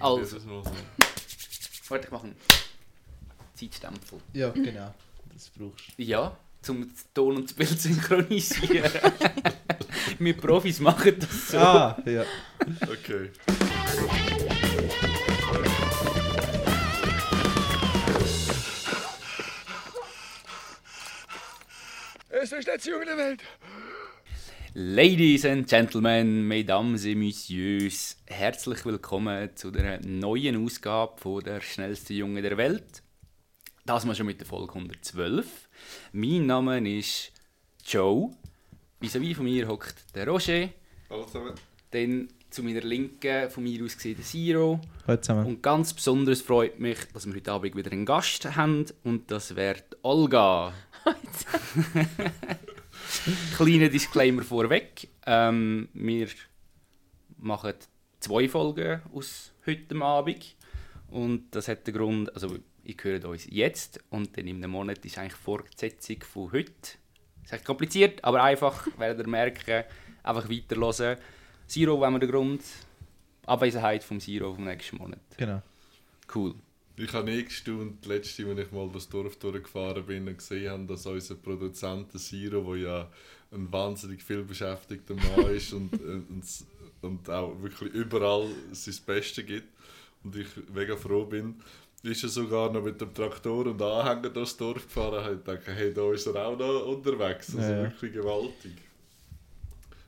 Also. Mal so. Warte, ich mache einen Zeitstempel. Ja, genau. Das brauchst du. Ja, zum das Ton und das Bild synchronisieren. Wir Profis machen das so. Ah, ja. Okay. Es ist nicht Jugend der Welt. Ladies and Gentlemen, Mesdames et Messieurs, herzlich willkommen zu der neuen Ausgabe von der schnellsten Junge der Welt. Das mal schon mit der Folge 112. Mein Name ist Joe. Vis-à-vis von mir hockt der Roger. Hallo zusammen. Dann zu meiner Linken von mir aus gesehen der Siro. Hallo zusammen. Und ganz besonders freut mich, dass wir heute Abend wieder einen Gast haben und das wäre Olga. Kleiner Disclaimer vorweg. Ähm, wir machen zwei Folgen aus heute Abend und das hat den Grund, also ihr hört uns jetzt und dann in einem Monat ist eigentlich Fortsetzung von heute. Das ist echt kompliziert, aber einfach, werdet ihr merken, einfach weiterhören. Zero, wenn wir den Grund, Abwesenheit vom Zero vom nächsten Monat. Genau. Cool. Ich habe nie gestaunt, letzte, als ich mal das Dorf durchgefahren bin und gesehen habe, dass unser Produzent Siro, der ja ein wahnsinnig viel beschäftigter Mann ist und, äh, und, und auch wirklich überall sein Bestes gibt und ich mega froh bin, ist er sogar noch mit dem Traktor und Anhänger durchs Dorf gefahren. Ich dachte, hey, da ist er auch noch unterwegs. Also Ja, wirklich gewaltig.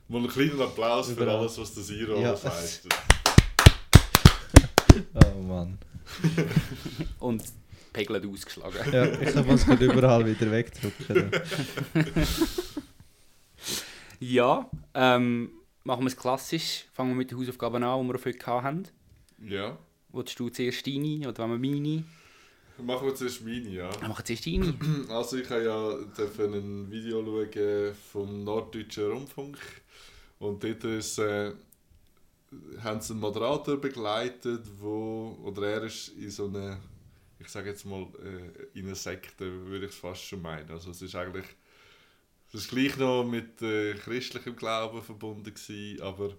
Mal einen kleinen Applaus für Überall. alles, was der Siro Ja. alles leistet. Oh Mann. Und Pegel ausgeschlagen. Ja, ich muss es gerade überall wieder wegdrücken. Ja, ähm, machen wir es klassisch. Fangen wir mit den Hausaufgaben an, die wir auf heute gehabt haben. Ja. Willst du zuerst deine oder wollen wir meine? Machen wir zuerst meine, ja. Wir machen zuerst deine. Also ich habe ja ein Video schauen vom Norddeutschen Rundfunk und dort ist, äh, haben sie einen Moderator begleitet, wo, oder er ist in so eine, ich sage jetzt mal, äh, in eine Sekte, würde ich es fast schon meinen. Also es ist eigentlich, es ist gleich noch mit äh, christlichem Glauben verbunden gewesen, aber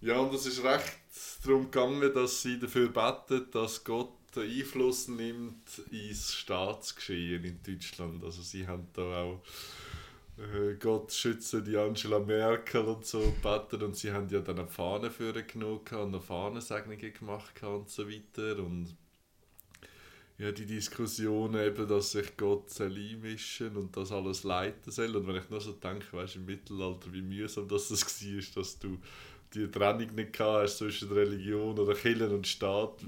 ja, und es ist recht darum gegangen, dass sie dafür beten, dass Gott Einfluss nimmt ins Staatsgeschehen in Deutschland. Also sie haben da auch äh, Gott schütze die Angela Merkel und so gebeten und sie haben ja dann eine Fahne für genommen und eine Fahnensegnungen gemacht und so weiter und ja, die Diskussion eben, dass sich Gott soll einmischen und das alles leiten soll. Und wenn ich nur so denke, weißt du, im Mittelalter, wie mühsam das, das war, dass du die Trennung nicht gehabt hast zwischen Religion oder Kirche und Staat.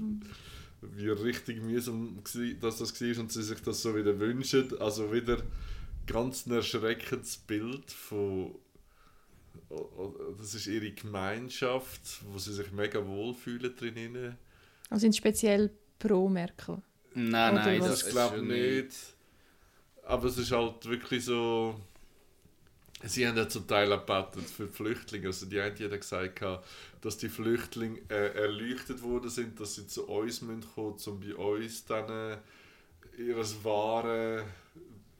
Wie richtig mühsam dass das war und sie sich das so wieder wünschen. Also wieder ganz ein erschreckendes Bild von das ist ihre Gemeinschaft, wo sie sich mega wohlfühlen drinnen. Also sind speziell pro Merkel. Nein, Oder nein, was? das glaube ich nicht. Aber es ist halt wirklich so. Sie haben ja zum Teil auch gebetet für die Flüchtlinge. Also die eine hat gesagt, dass die Flüchtlinge äh, erleuchtet worden sind, dass sie zu uns müssen kommen, um bei uns dann äh, ihre wahre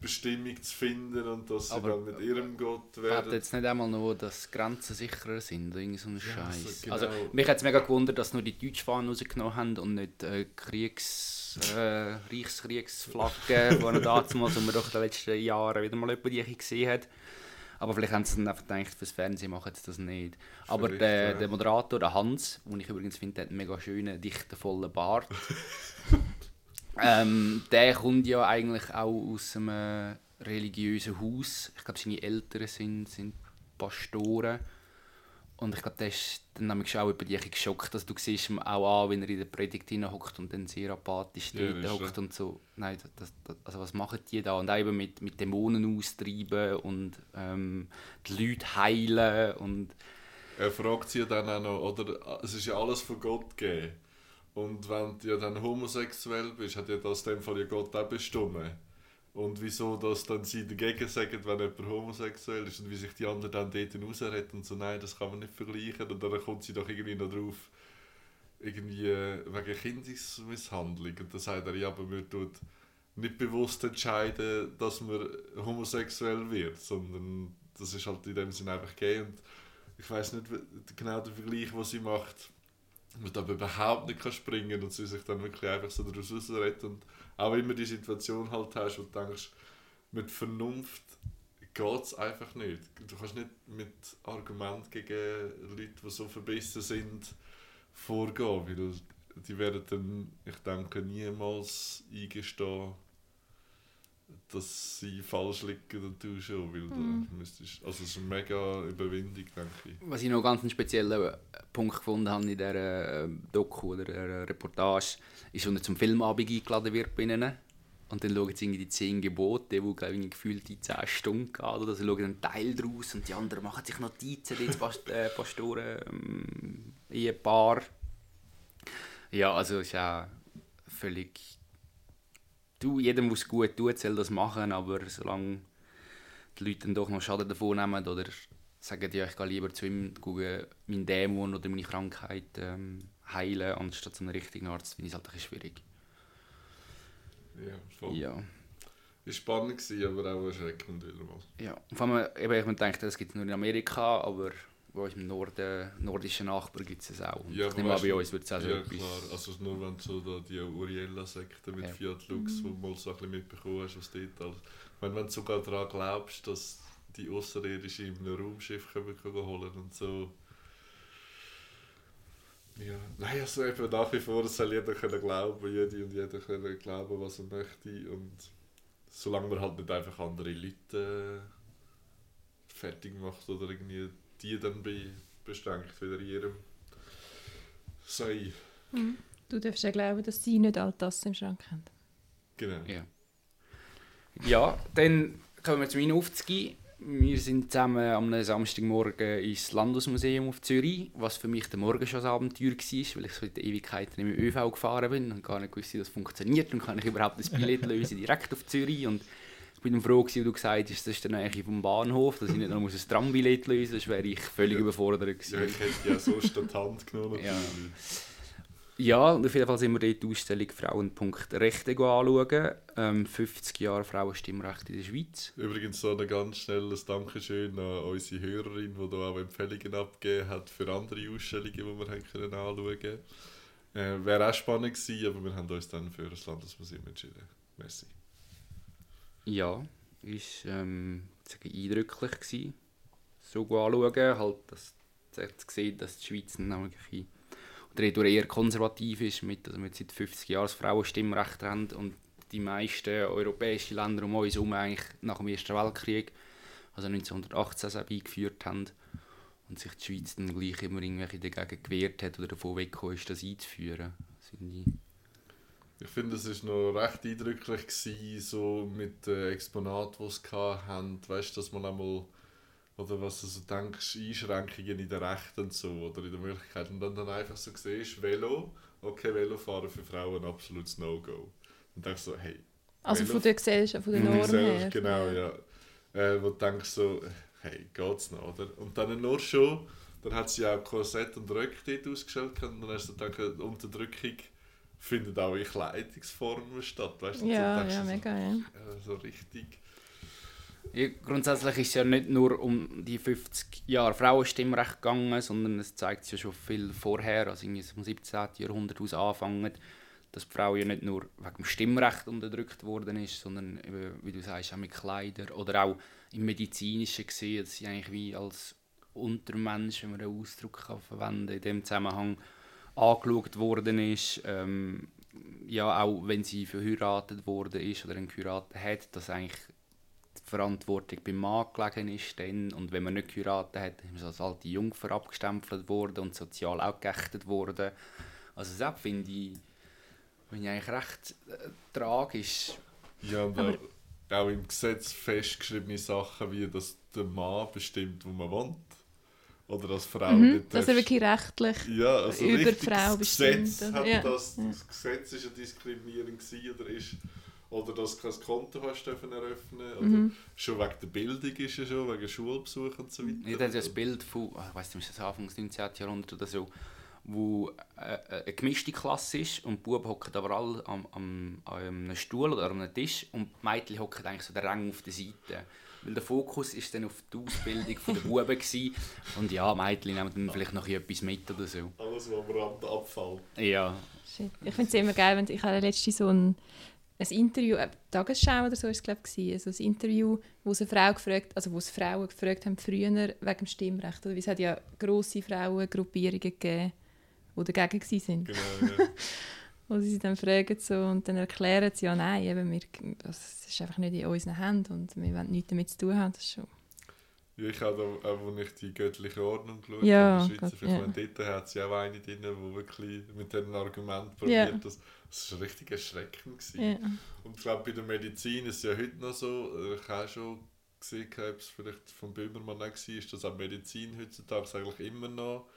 Bestimmung zu finden und dass sie Aber- dann mit ihrem Gott Ich werden. jetzt nicht einmal nur, dass Grenzen sicherer sind oder irgend so ein Scheiß. also genau. Also, mich hat es mega gewundert, dass nur die Deutschfahnen rausgenommen haben und nicht äh, Kriegs, äh, Reichskriegsflaggen, die er damals, wo man doch in den letzten Jahren wieder mal jemanden gesehen hat. Aber vielleicht haben sie dann einfach gedacht, fürs Fernsehen machen sie das nicht. Aber Vielleicht, der, der Moderator, der Hans, den ich übrigens finde, hat einen mega schönen, dichten, vollen Bart. ähm, der kommt ja eigentlich auch aus einem religiösen Haus. Ich glaube, seine Eltern sind, sind Pastoren. Und ich glaube, der ist dann auch über bisschen geschockt. Also, du siehst ihm auch an, wenn er in der Predigt hockt und dann sehr apathisch Ja, hockt und so. Nein, das, das, also was machen die da? Und auch eben mit, mit Dämonen austreiben und ähm, die Leute heilen und Er fragt sie ja dann auch noch, oder es ist ja alles von Gott gegeben. Und wenn du ja dann homosexuell bist, hat ja das dem Fall ja Gott auch bestimmt. Und wieso das dann sie dagegen sagen, wenn jemand homosexuell ist und wie sich die anderen dann dort rausretten und so, nein, das kann man nicht vergleichen. Und dann kommt sie doch irgendwie noch drauf, irgendwie äh, wegen Kindesmisshandlung. Und dann sagt er, ja, aber man tut nicht bewusst entscheiden, dass man homosexuell wird, sondern das ist halt in dem Sinne einfach gegeben. Und ich weiß nicht genau den Vergleich, was sie macht. Man aber überhaupt nicht kann springen und sie sich dann wirklich einfach so daraus rausredet und auch immer die Situation halt hast, wo du denkst, mit Vernunft geht es einfach nicht. Du kannst nicht mit Argument gegen Leute, die so verbissen sind, vorgehen, weil die werden dann, ich denke, niemals eingestehen, dass sie falsch liegen und du schon, weil Mhm. da müsstest, also es ist eine mega Überwindung, denke ich. Was ich noch ganz einen speziellen Punkt gefunden habe in dieser äh, Doku oder dieser Reportage, ist, wenn er zum Filmabend eingeladen wird bei ihnen. Und dann schauen sie irgendwie die 10 Gebote, die glaube ich gefühlt die 10 Stunden gehen. Oder sie schauen einen Teil daraus und die anderen machen sich Notizen, die Past äh, Pastoren, ähm, Ehepaar. Ja, also es ist auch völlig... Du, jedem, es gut tut, soll das machen, aber solange die Leute dann doch noch Schaden davon nehmen oder sagen, ja, ich gehe lieber zu ihm, gucke meinen Dämon oder meine Krankheit ähm, heilen, anstatt zu einem richtigen Arzt, finde ich es halt ein bisschen schwierig. Ja, voll. Ja. Ist spannend gewesen, aber auch erschreckend wieder mal. ja. Und vor allem, eben, ich denke, das gibt es nur in Amerika, aber bei uns im Norden, nordischen Nachbarn gibt es es auch. Und Ja, ich nehme an, bei uns wird es auch so ja, etwas... klar. Also nur wenn du so da die Uriella-Sekte mit Ja. Fiat Lux, wo du mal so ein bisschen mitbekommen hast, was dort alles... Ich meine, wenn du sogar daran glaubst, dass die Außerirdischen in einem Raumschiff kommen können holen und so... Ja, nein, also eben nach wie vor soll jeder können glauben, jede und jeder können glauben, was er möchte und solange man halt nicht einfach andere Leute äh, fertig macht oder irgendwie die dann be beschränkt wieder in ihrem Sei. Du darfst ja glauben, dass sie nicht all das im Schrank haben. Genau. Ja. ja, dann kommen wir zu meinen Aufzügen. Wir sind zusammen am Samstagmorgen ins Landesmuseum auf Zürich, was für mich der Morgen schon ein Abenteuer war, weil ich so in der Ewigkeit nicht mit ÖV gefahren bin und gar nicht wusste, wie das funktioniert und kann ich überhaupt das Billett lösen direkt auf Zürich und ich bin froh, gewesen, wie du gesagt hast, das ist dann eigentlich vom Bahnhof, dass ich nicht noch ein Trambillett lösen muss, das wäre ich völlig Ja. überfordert Ja, gewesen. ich hätte ja so statt Hand genommen. Ja. Ja, und auf jeden Fall sind wir dort die Ausstellung Frauenpunkt Rechte anschauen. Ähm, 50 Jahre Frauenstimmrecht in der Schweiz. Übrigens so ein ganz schnelles Dankeschön an unsere Hörerin, die da auch Empfehlungen abgegeben hat für andere Ausstellungen, die wir haben können anschauen können. Äh, Wäre auch spannend gewesen, aber wir haben uns dann für das Landesmuseum entschieden. Merci. Ja, ist ähm, eindrücklich gewesen. So anschauen, halt, dass dass zu sehen, dass die Schweiz nämlich oder eher konservativ ist, mit, also wir seit 50 Jahren das Frauenstimmrecht haben und die meisten europäischen Länder um uns herum eigentlich nach dem Ersten Weltkrieg, also 1918 selber eingeführt haben und sich die Schweiz dann gleich immer irgendwelche dagegen gewehrt hat oder davon weggekommen ist, das einzuführen. Das ich finde, es war noch recht eindrücklich, gewesen, so mit den Exponaten, die es hatten. Weißt du, dass man einmal, oder was du so denkst, Einschränkungen in den Rechten und so, oder in den Möglichkeiten. Und dann, dann einfach so siehst, Velo, okay, Velofahren für Frauen ein absolutes No-Go. Und denkst so, hey, Also Velo- von der Gesellschaft, von der. Norm her. Genau, ja. Äh, wo du denkst so, hey, geht's noch, oder? Und dann nur schon, dann hat sie auch Korsett und Röcke dort ausgestellt und dann hast du gedacht, Unterdrückung findet auch in Kleidungsformen statt, weißt Ja, ja, so, mega, ja. ja, so richtig. Ja, grundsätzlich ist es ja nicht nur um die 50 Jahre Frauenstimmrecht gegangen, sondern es zeigt sich ja schon viel vorher, also irgendwie vom 17. Jahrhundert aus anfangen, dass die Frau ja nicht nur wegen dem Stimmrecht unterdrückt worden ist, sondern eben, wie du sagst, auch mit Kleidern oder auch im Medizinischen gesehen, dass sie eigentlich wie als Untermensch, wenn man einen Ausdruck kann verwenden in dem Zusammenhang, angeschaut worden ist. Ähm, ja, auch wenn sie verheiratet worden ist oder einen geheiratet hat, dass eigentlich die Verantwortung beim Mann gelegen ist dann. und wenn man nicht geheiratet hat, ist man als alte Jungfer abgestempelt worden und sozial auch geächtet worden. Also das finde ich, finde ich eigentlich recht äh, tragisch. Ja, Aber- auch, auch im Gesetz festgeschriebene Sachen, wie dass der Mann bestimmt, wo man wohnt. Oder als Frau Mhm, nicht dass er wirklich rechtlich Ja, also über die Frau das Gesetz bestimmt, hat oder? Ja, das, ja. das Gesetz ist ja diskriminierend gewesen, oder ist oder dass du kein Konto hast dürfen eröffnen oder Mhm. schon wegen der Bildung ist ja schon wegen Schulbesuch und so weiter. Ich habe das Bild von, ah, ich weiß nicht, das Anfang des 19. Jahrhunderts oder so, wo äh, äh, eine gemischte Klasse ist und die Buben hocken aber alle am, am, an einem Stuhl oder an einem Tisch und die Mädchen hocken eigentlich so der Rang auf der Seite. Weil der Fokus ist dann auf die Ausbildung der Buben gewesen. und ja, Mädchen nehmen dann vielleicht noch etwas mit oder so. Alles, was am Rand abfällt. Ja, Shit. Ich finde es immer geil, wenn ich hatte letztens so ein, ein Interview, äh, Tagesschau oder so ist es glaube ich, also ein Interview, wo sie eine Frau gefragt, also wo sie Frauen gefragt haben früher wegen dem Stimmrecht, oder? Weil es hat ja grosse Frauengruppierungen gegeben, die dagegen waren. Genau, ja. Wo sie sie dann fragen so, und dann erklären sie, ja nein, eben, wir, das ist einfach nicht in unseren Händen und wir wollen nichts damit zu tun haben. Das ist schon. Ja, ich habe auch, auch, als ich die göttliche Ordnung geschaut Ja, habe, in der Schweizer Gott, ja. Dort hat sie auch eine drin, die wirklich mit diesem Argument Ja. probiert. Das, das war richtig erschreckend. Gewesen. Ja. Und ich glaube, bei der Medizin ist es ja heute noch so, ich habe schon gesehen, ob es vielleicht von Böhmermann auch war, dass auch Medizin heutzutage eigentlich immer noch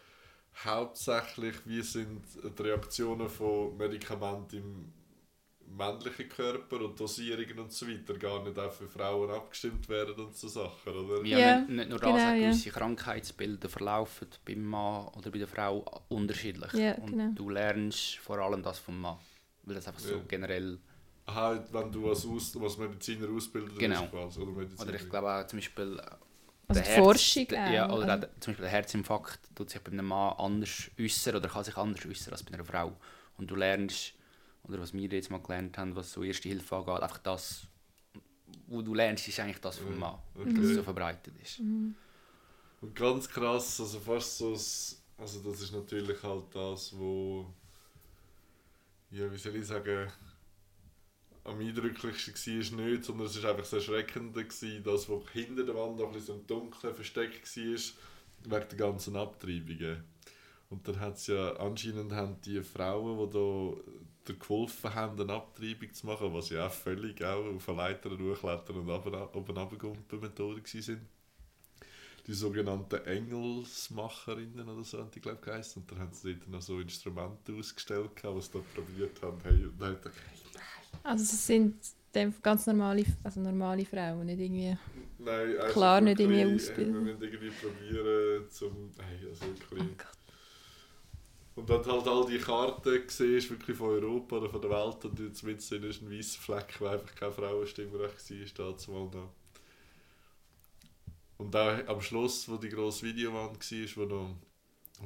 hauptsächlich, wie sind die Reaktionen von Medikamenten im männlichen Körper und Dosierungen und so weiter gar nicht auch für Frauen abgestimmt werden und so Sachen, oder? Ja, Ja, nicht, nicht nur das, genau, auch ja. gewisse Krankheitsbilder verlaufen beim Mann oder bei der Frau unterschiedlich. Ja, und genau. du lernst vor allem das vom Mann. Weil das einfach so Ja. generell. Aha, wenn du als, Aus als Mediziner ausbildet Genau. bist quasi, oder Mediziner. Oder ich glaube auch zum Beispiel. Also der die Forschung der, auch, Ja, oder also- zum Beispiel der Herzinfarkt tut sich bei einem Mann anders äußern oder kann sich anders äußern als bei einer Frau. Und du lernst, oder was wir jetzt mal gelernt haben, was so Erste Hilfe angeht, einfach das, wo du lernst, ist eigentlich das vom Ja, Mann, okay. dass es so verbreitet ist. Mhm. Und ganz krass, also fast so, das- also das ist natürlich halt das, wo, ja, wie soll ich sagen, am eindrücklichsten war nicht, sondern es war einfach das Erschreckende, gewesen, das, was hinter der Wand noch ein bisschen so im Dunkeln versteckt war, wegen der ganzen Abtreibungen. Und dann hat es ja, anscheinend haben die Frauen, die da geholfen haben, eine Abtreibung zu machen, was ja auch völlig auch auf eine Leiter hochklettern und oben runtergumpen Methode waren, die sogenannten Engelsmacherinnen oder so, haben die glaube ich geheißen. Und dann haben sie dort noch so Instrumente ausgestellt, was sie da probiert haben. Hey, und dann hat er Also es sind ganz normale, also normale Frauen, nicht irgendwie... Nein, also Klar, nicht irgendwie äh, ausbilden. Wir müssen irgendwie probieren, zum. Hey, also Oh wirklich. Gott. Und dann halt all die Karten siehst, wirklich von Europa oder von der Welt, und jetzt mit ist ein weißer Fleck, wo einfach kein Frauenstimmrecht war, dazu mal noch. Und auch am Schluss, wo die grosse Videowand war, wo noch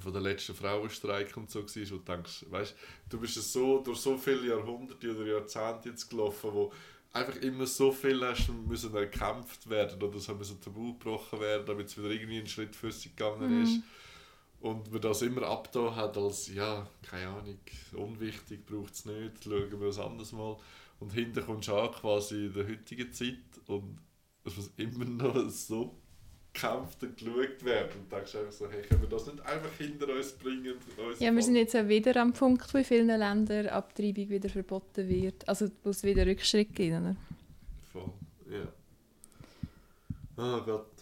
von der letzten Frauenstreik und so war, wo du denkst, weißt, du bist es so durch so viele Jahrhunderte oder Jahrzehnte jetzt gelaufen, wo einfach immer so viel hast müssen erkämpft werden oder es müssen tabu gebrochen werden, damit es wieder irgendwie einen Schritt für sich gegangen ist. Und man das immer abgetan hat als, ja, keine Ahnung, unwichtig, braucht es nicht, schauen wir es anders mal. Und hinten kommst du an, quasi in der heutigen Zeit und es muss immer noch so gekämpft und geschaut werden. Und denkst einfach so, hey, können wir das nicht einfach hinter uns bringen? uns Ja, wir sind jetzt auch wieder am Punkt, wo in vielen Ländern Abtreibung wieder verboten wird. Also wo es wieder Rückschritt gibt, oder? Voll, ja. Ah Gott.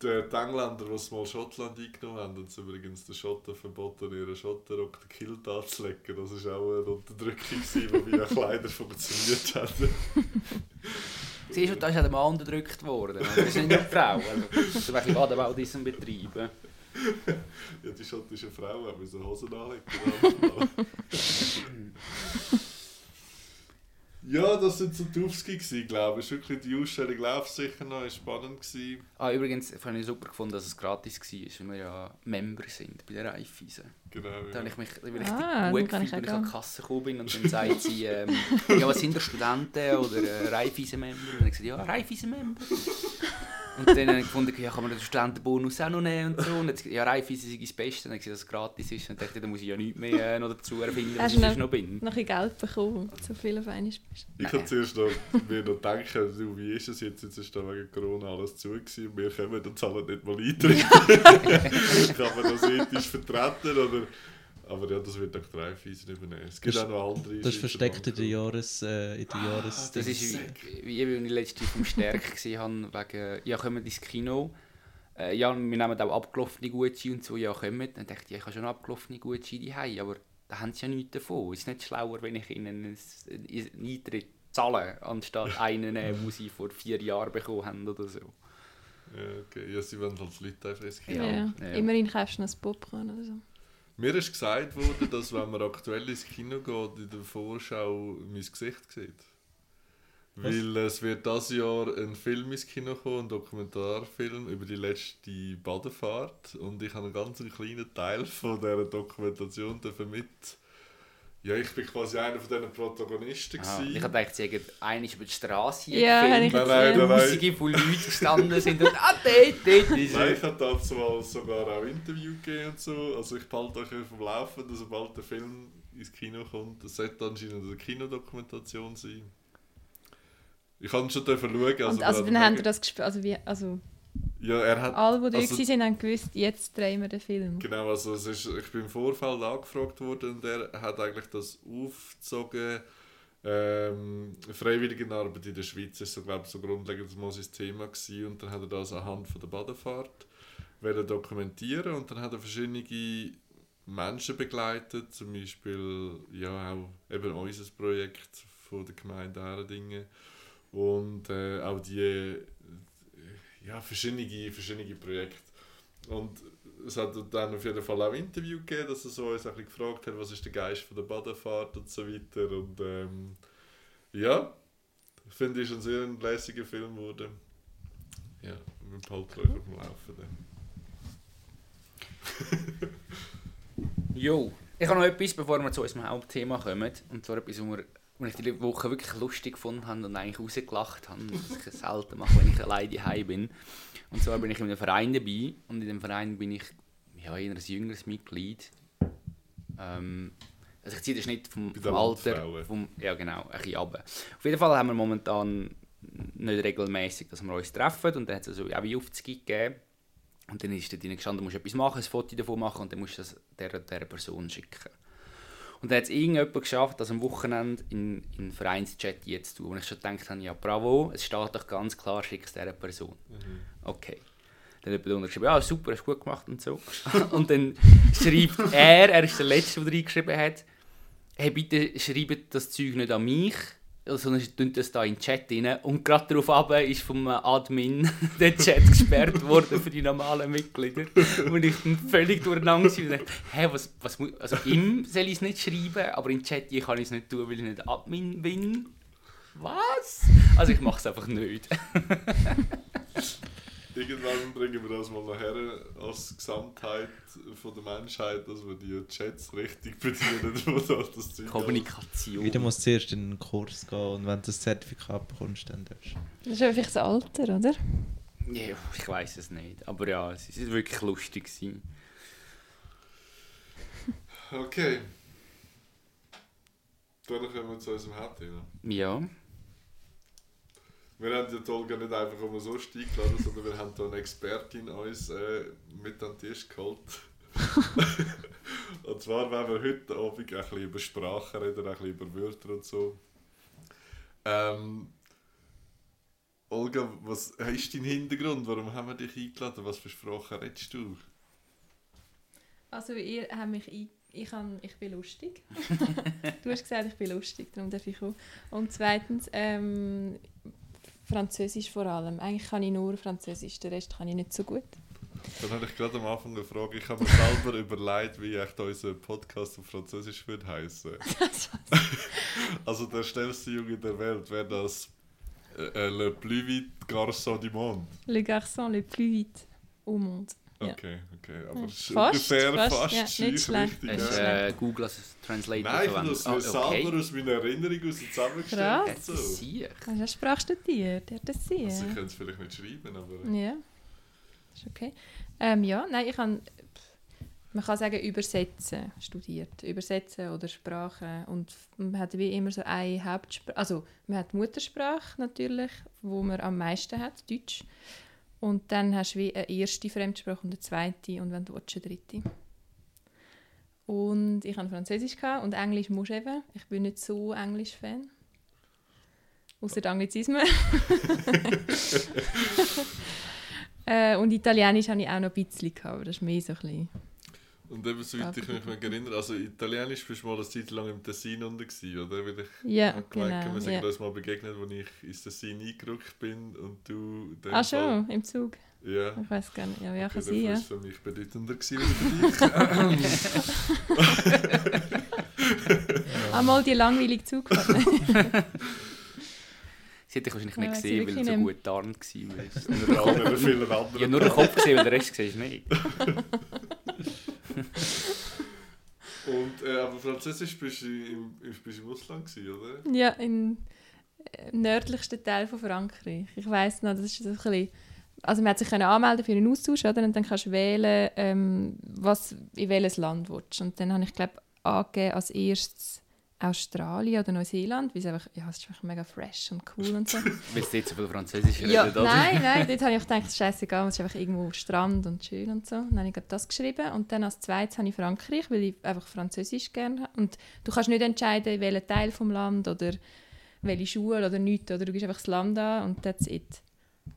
Die, die Engländer, die mal Schottland eingenommen haben, haben es übrigens den Schotten verboten, ihren Schottenrock den Kilt anzulegen. Das war auch eine Unterdrückung, die via Kleider funktioniert hat. Siehst du, da ist ja der Mann unterdrückt worden. oder? Das sind nicht die Frau. Also, so welche Badebaudisen betreiben. ja, die schottische Frau hat müssen Hosen anlegen. ja, das sind so die Aufski, glaube ich. Wirklich, die Ausstellung läuft sicher noch, ist spannend. Gewesen. Ah, übrigens fand ich super gefunden, dass es gratis war, weil wir ja Member sind bei der Raiffeisen. Genau, Da ja. habe ich mich richtig Ah, gut gefühlt, ich wenn ich auch an die. Kasse gekommen bin und dann sagt sie, ähm, ja, was sind ihr Studenten oder äh, Raiffeisen-Member? Und dann habe ich gesagt, ja, Raiffeisen-Member. Und dann habe ich gefunden, ja, kann man den Studentenbonus auch noch nehmen und so. Und gesagt, ja, Raiffeisen sei das Beste. Und dann habe ich gesagt, dass es gratis ist. Und dann dachte ich, da muss ich ja nichts mehr äh, noch dazu erfinden, was ich sonst noch bin. Noch ein bisschen Geld bekommen, so viel auf einmal bist. Ich habe zuerst noch, mir noch gedacht, du, wie ist es jetzt? Jetzt ist da wegen Corona alles zu gewesen und wir kommen und zahlen nicht mal Eintritt. Kann man das ethisch vertreten? Oder? Aber ja, das wird auch drei Fiesen übernehmen. Es gibt Das- auch noch andere. Das ist versteckt in der. Jahres... Äh, in der Jahres Das ist wie, wie ich letzte vom Stärk gesehen habe, wegen, ja, kommen wir ins Kino. Äh, ja, wir nehmen auch abgelaufene Gutscheine und so, ja, kommen. Dann dachte ich, ja, ich habe schon abgelaufene Gutscheine haben, aber da haben sie ja nichts davon. Es ist nicht schlauer, wenn ich ihnen einen Eintritt zahle, anstatt einen, äh, den sie vor vier Jahren bekommen haben oder so. Ja, okay. Ja, sie wollen als Leute einfach ins Ja. Kino. Ja. Immerhin kaufst du ein Popcorn oder so. Mir ist gesagt worden, dass wenn man aktuell ins Kino geht, in der Vorschau mein Gesicht sieht. Weil es wird dieses Jahr ein Film ins Kino kommen, ein Dokumentarfilm über die letzte Badefahrt. Und ich habe einen ganz kleinen Teil von dieser Dokumentation mit. Ja, ich bin quasi einer von diesen Protagonisten. Ah, ich habe gedacht, sie hätten eigentlich über die Straße Ja, gefilmt, nein. Tausende von Leuten gestanden sind und «Ah, dort, dort ist Nein, er!» ich habe dazu sogar auch Interview gegeben und so. Also ich behalte euch auf dem Laufenden, sobald der Film ins Kino kommt. Das sollte anscheinend eine Kinodokumentation sein. Ich kann schon schauen. Also, Und also wir dann haben- habt ihr das gespielt, also wie, also Ja, er hat... alle, die also- sind, haben gewusst, jetzt drehen wir den Film. Genau, also es ist, ich bin im Vorfeld angefragt worden und er hat eigentlich das aufgezogen. Ähm, Freiwilligenarbeit in der Schweiz ist so, glaube ich, so grundlegend mal sein Thema gewesen. und dann hat er das anhand von der Badefahrt wollen dokumentieren und dann hat er verschiedene Menschen begleitet, zum Beispiel ja auch eben unser Projekt von der Gemeinde Erdingen und äh, auch die ja, verschiedene, verschiedene Projekte. Und es hat dann auf jeden Fall auch Interview gegeben, dass er so uns ein gefragt hat, was ist der Geist von der Badefahrt und so weiter. Und ähm, ja, ich finde, ist ein sehr lässiger Film geworden. Ja, wir behalten euch auf dem Laufenden. Jo, ich habe noch etwas, bevor wir zu unserem Hauptthema kommen. Und zwar etwas, was wir was ich die Woche wirklich lustig gefunden habe und eigentlich rausgelacht habe, was ich selten mache, wenn ich alleine daheim bin. Und zwar bin ich in einem Verein dabei und in dem Verein bin ich ja, eher ein jüngeres Mitglied. Ähm, also ich ziehe den Schnitt vom, vom Alter, vom, ja genau, ein bisschen runter. Auf jeden Fall haben wir momentan nicht regelmäßig, dass wir uns treffen und dann hat es also auch wie Aufzüge gegeben. Und dann ist da drin gestanden, du musst etwas machen, ein Foto davon machen und dann musst du das der, der Person schicken. Und dann hat es irgendjemand geschafft, das am Wochenende in, in den Vereinschat jetzt zu tun. Und ich schon gedacht habe, ja bravo, es steht doch ganz klar, schick es dieser Person. Okay. Dann hat jemand untergeschrieben, ja super, hast du gut gemacht und so. und dann schreibt er, er ist der Letzte, der reingeschrieben hat, hey bitte schreibt das Zeug nicht an mich, sondern tun das da in den Chat rein. Und gerade darauf ab ist vom Admin der Chat gesperrt worden für die normalen Mitglieder. Und ich bin völlig durcheinander und dachte, hä, was, was muss, also ihm soll ich es nicht schreiben, aber den Chat hier kann ich es nicht tun, weil ich nicht Admin bin. Was? Also ich mache es einfach nicht. Irgendwann bringen wir das mal nachher als Gesamtheit von der Menschheit, dass wir die Chats richtig bedienen, wo da das Zeug Kommunikation. Wieder musst du zuerst in einen Kurs gehen und wenn du das Zertifikat bekommst, dann darfst du. Das ist einfach das Alter, oder? Ja, ich weiß es nicht. Aber ja, es ist wirklich lustig. Gewesen. Okay. Dann kommen wir zu unserem Hauptthema. Ja. Wir haben die Olga nicht einfach umsonst eingeladen, sondern wir haben hier eine Expertin uns äh, mit an den Tisch geholt. und zwar werden wir heute Abend ein bisschen über Sprache reden, ein bisschen über Wörter und so. Ähm, Olga, was ist dein Hintergrund? Warum haben wir dich eingeladen? Was für Sprache redest du? Also ihr habt mich ein... Ich, kann, ich bin lustig. du hast gesagt, ich bin lustig, darum darf ich auch. Und zweitens, ähm, Französisch vor allem. Eigentlich kann ich nur Französisch, den Rest kann ich nicht so gut. Dann habe ich gerade am Anfang eine Frage. Ich habe mir selber überlegt, wie echt unser Podcast auf Französisch würde heißen. also der schnellste Junge der Welt wäre das äh, äh, Le plus vite garçon du monde. Le garçon le plus vite au monde. Okay, okay. Aber Ja, es ist fast, ungefähr fast, fast, ja, nicht schlecht. richtig. Du Ja. äh, Google als Translator Nein, ich habe das Ah, selber aus meiner Erinnerung aus zusammengestellt. Krass. So. Das sicher. Hast du eine Sprache studiert? Ja, das sie. Also, ich kann es vielleicht nicht schreiben, aber... ja. Ist okay. Ähm, ja, nein, ich habe... Man kann sagen, übersetzen studiert. Übersetzen oder Sprache. Und man hat wie immer so eine Hauptsprache. Also, man hat die Muttersprache natürlich, wo man am meisten hat, Deutsch. Und dann hast du wie eine erste Fremdsprache und eine zweite und wenn du willst, eine dritte. Und ich hatte Französisch gehabt und Englisch muss eben. Ich bin nicht so Englisch-Fan. Außer Anglizismen. äh, und Italienisch hatte ich auch noch ein bisschen, gehabt, aber das ist mehr so ein bisschen... Und eben, soweit ich mich noch erinnere, also Italienisch bist du mal eine Zeit lang im Tessin unter gewesen, oder? Weil ich Ja, gemerkt, genau. wir sind Ja. uns mal begegnet, als ich ins Tessin eingerückt bin und du... Ah Fall- schon, im Zug? Ja. Ich weiß gar nicht. Ja, ja kann Okay, sein, dann war ja. es für mich bedeutender gewesen als für dich. Einmal die langweilige Zugfahrt. Sie hätte ich wahrscheinlich Ja, nicht sie gesehen, weil wirklich so gut tarnt war. andere. nur den Kopf gesehen, weil den Rest siehst du nicht. Und, äh, aber Französisch bist du im, bist im Ausland gewesen, oder? Ja, im äh, nördlichsten Teil von Frankreich. Ich weiss noch, das ist so ein bisschen... Also man hat sich anmelden für einen Austausch, oder? Und dann kannst du wählen, ähm, was, in welches Land du willst. Und dann habe ich, glaube angegeben als erstes Australien oder Neuseeland, weil es einfach, ja, es ist einfach mega fresh und cool und so. Weil es dort so viel Französisch ja, redet, oder? nein, nein, dort habe ich gedacht, es ist scheißegal, es ist einfach irgendwo Strand und schön und so. Dann habe ich das geschrieben und dann als zweites habe ich Frankreich, weil ich einfach Französisch gerne habe. Und du kannst nicht entscheiden, welchen Teil vom Land oder welche Schule oder nichts, oder du gibst einfach das Land an und that's it.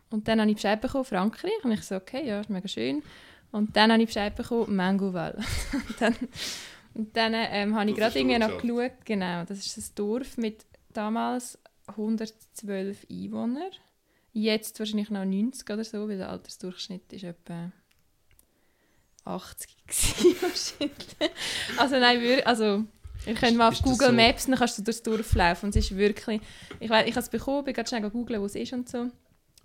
Und dann habe ich Bescheid bekommen, Frankreich, und ich so, okay, ja, ist mega schön. Und dann habe ich Bescheid bekommen, Mangoval. dann, und dann ähm, habe ich gerade irgendwie noch geschaut, genau, das ist ein Dorf mit damals 112 Einwohner. Jetzt wahrscheinlich noch 90 oder so, weil der Altersdurchschnitt ist etwa 80 gewesen, wahrscheinlich. Also nein, wir, also ihr könnt mal auf Google so- Maps, dann kannst du durchs Dorf laufen und es ist wirklich, ich weiß, ich habe es bekommen, bin gerade schnell googeln, wo es ist und so.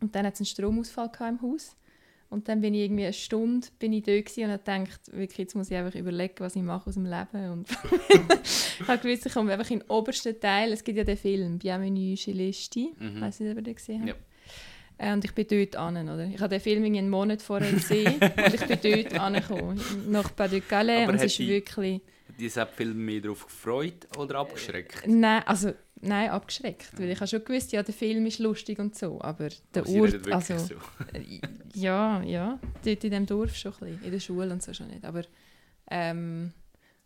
Und dann hat es einen Stromausfall im Haus. Und dann bin ich irgendwie eine Stunde bin ich gewesen und habe gedacht, wirklich, jetzt muss ich einfach überlegen, was ich mache aus dem Leben. Und ich habe gewusst, ich komme einfach in den obersten Teil. Es gibt ja den Film, Bienvenue chez les Ch'tis. Ich Mhm. weiß nicht, ob ihr den gesehen habt. Ja. Äh, Und ich bin dort an, oder? Ich habe den Film einen Monat vorher gesehen und ich bin dort angekommen, nach Pas de Calais. Aber Und es ist die- wirklich... Hat dich Film mehr darauf gefreut oder abgeschreckt? Nein, also, nein, abgeschreckt. Weil ich habe schon gewusst, ja, der Film ist lustig und so, aber der Aber Ort, also... so. Äh, Ja, ja. Dort in dem Dorf schon ein bisschen. In der Schule und so schon nicht. Aber, ähm,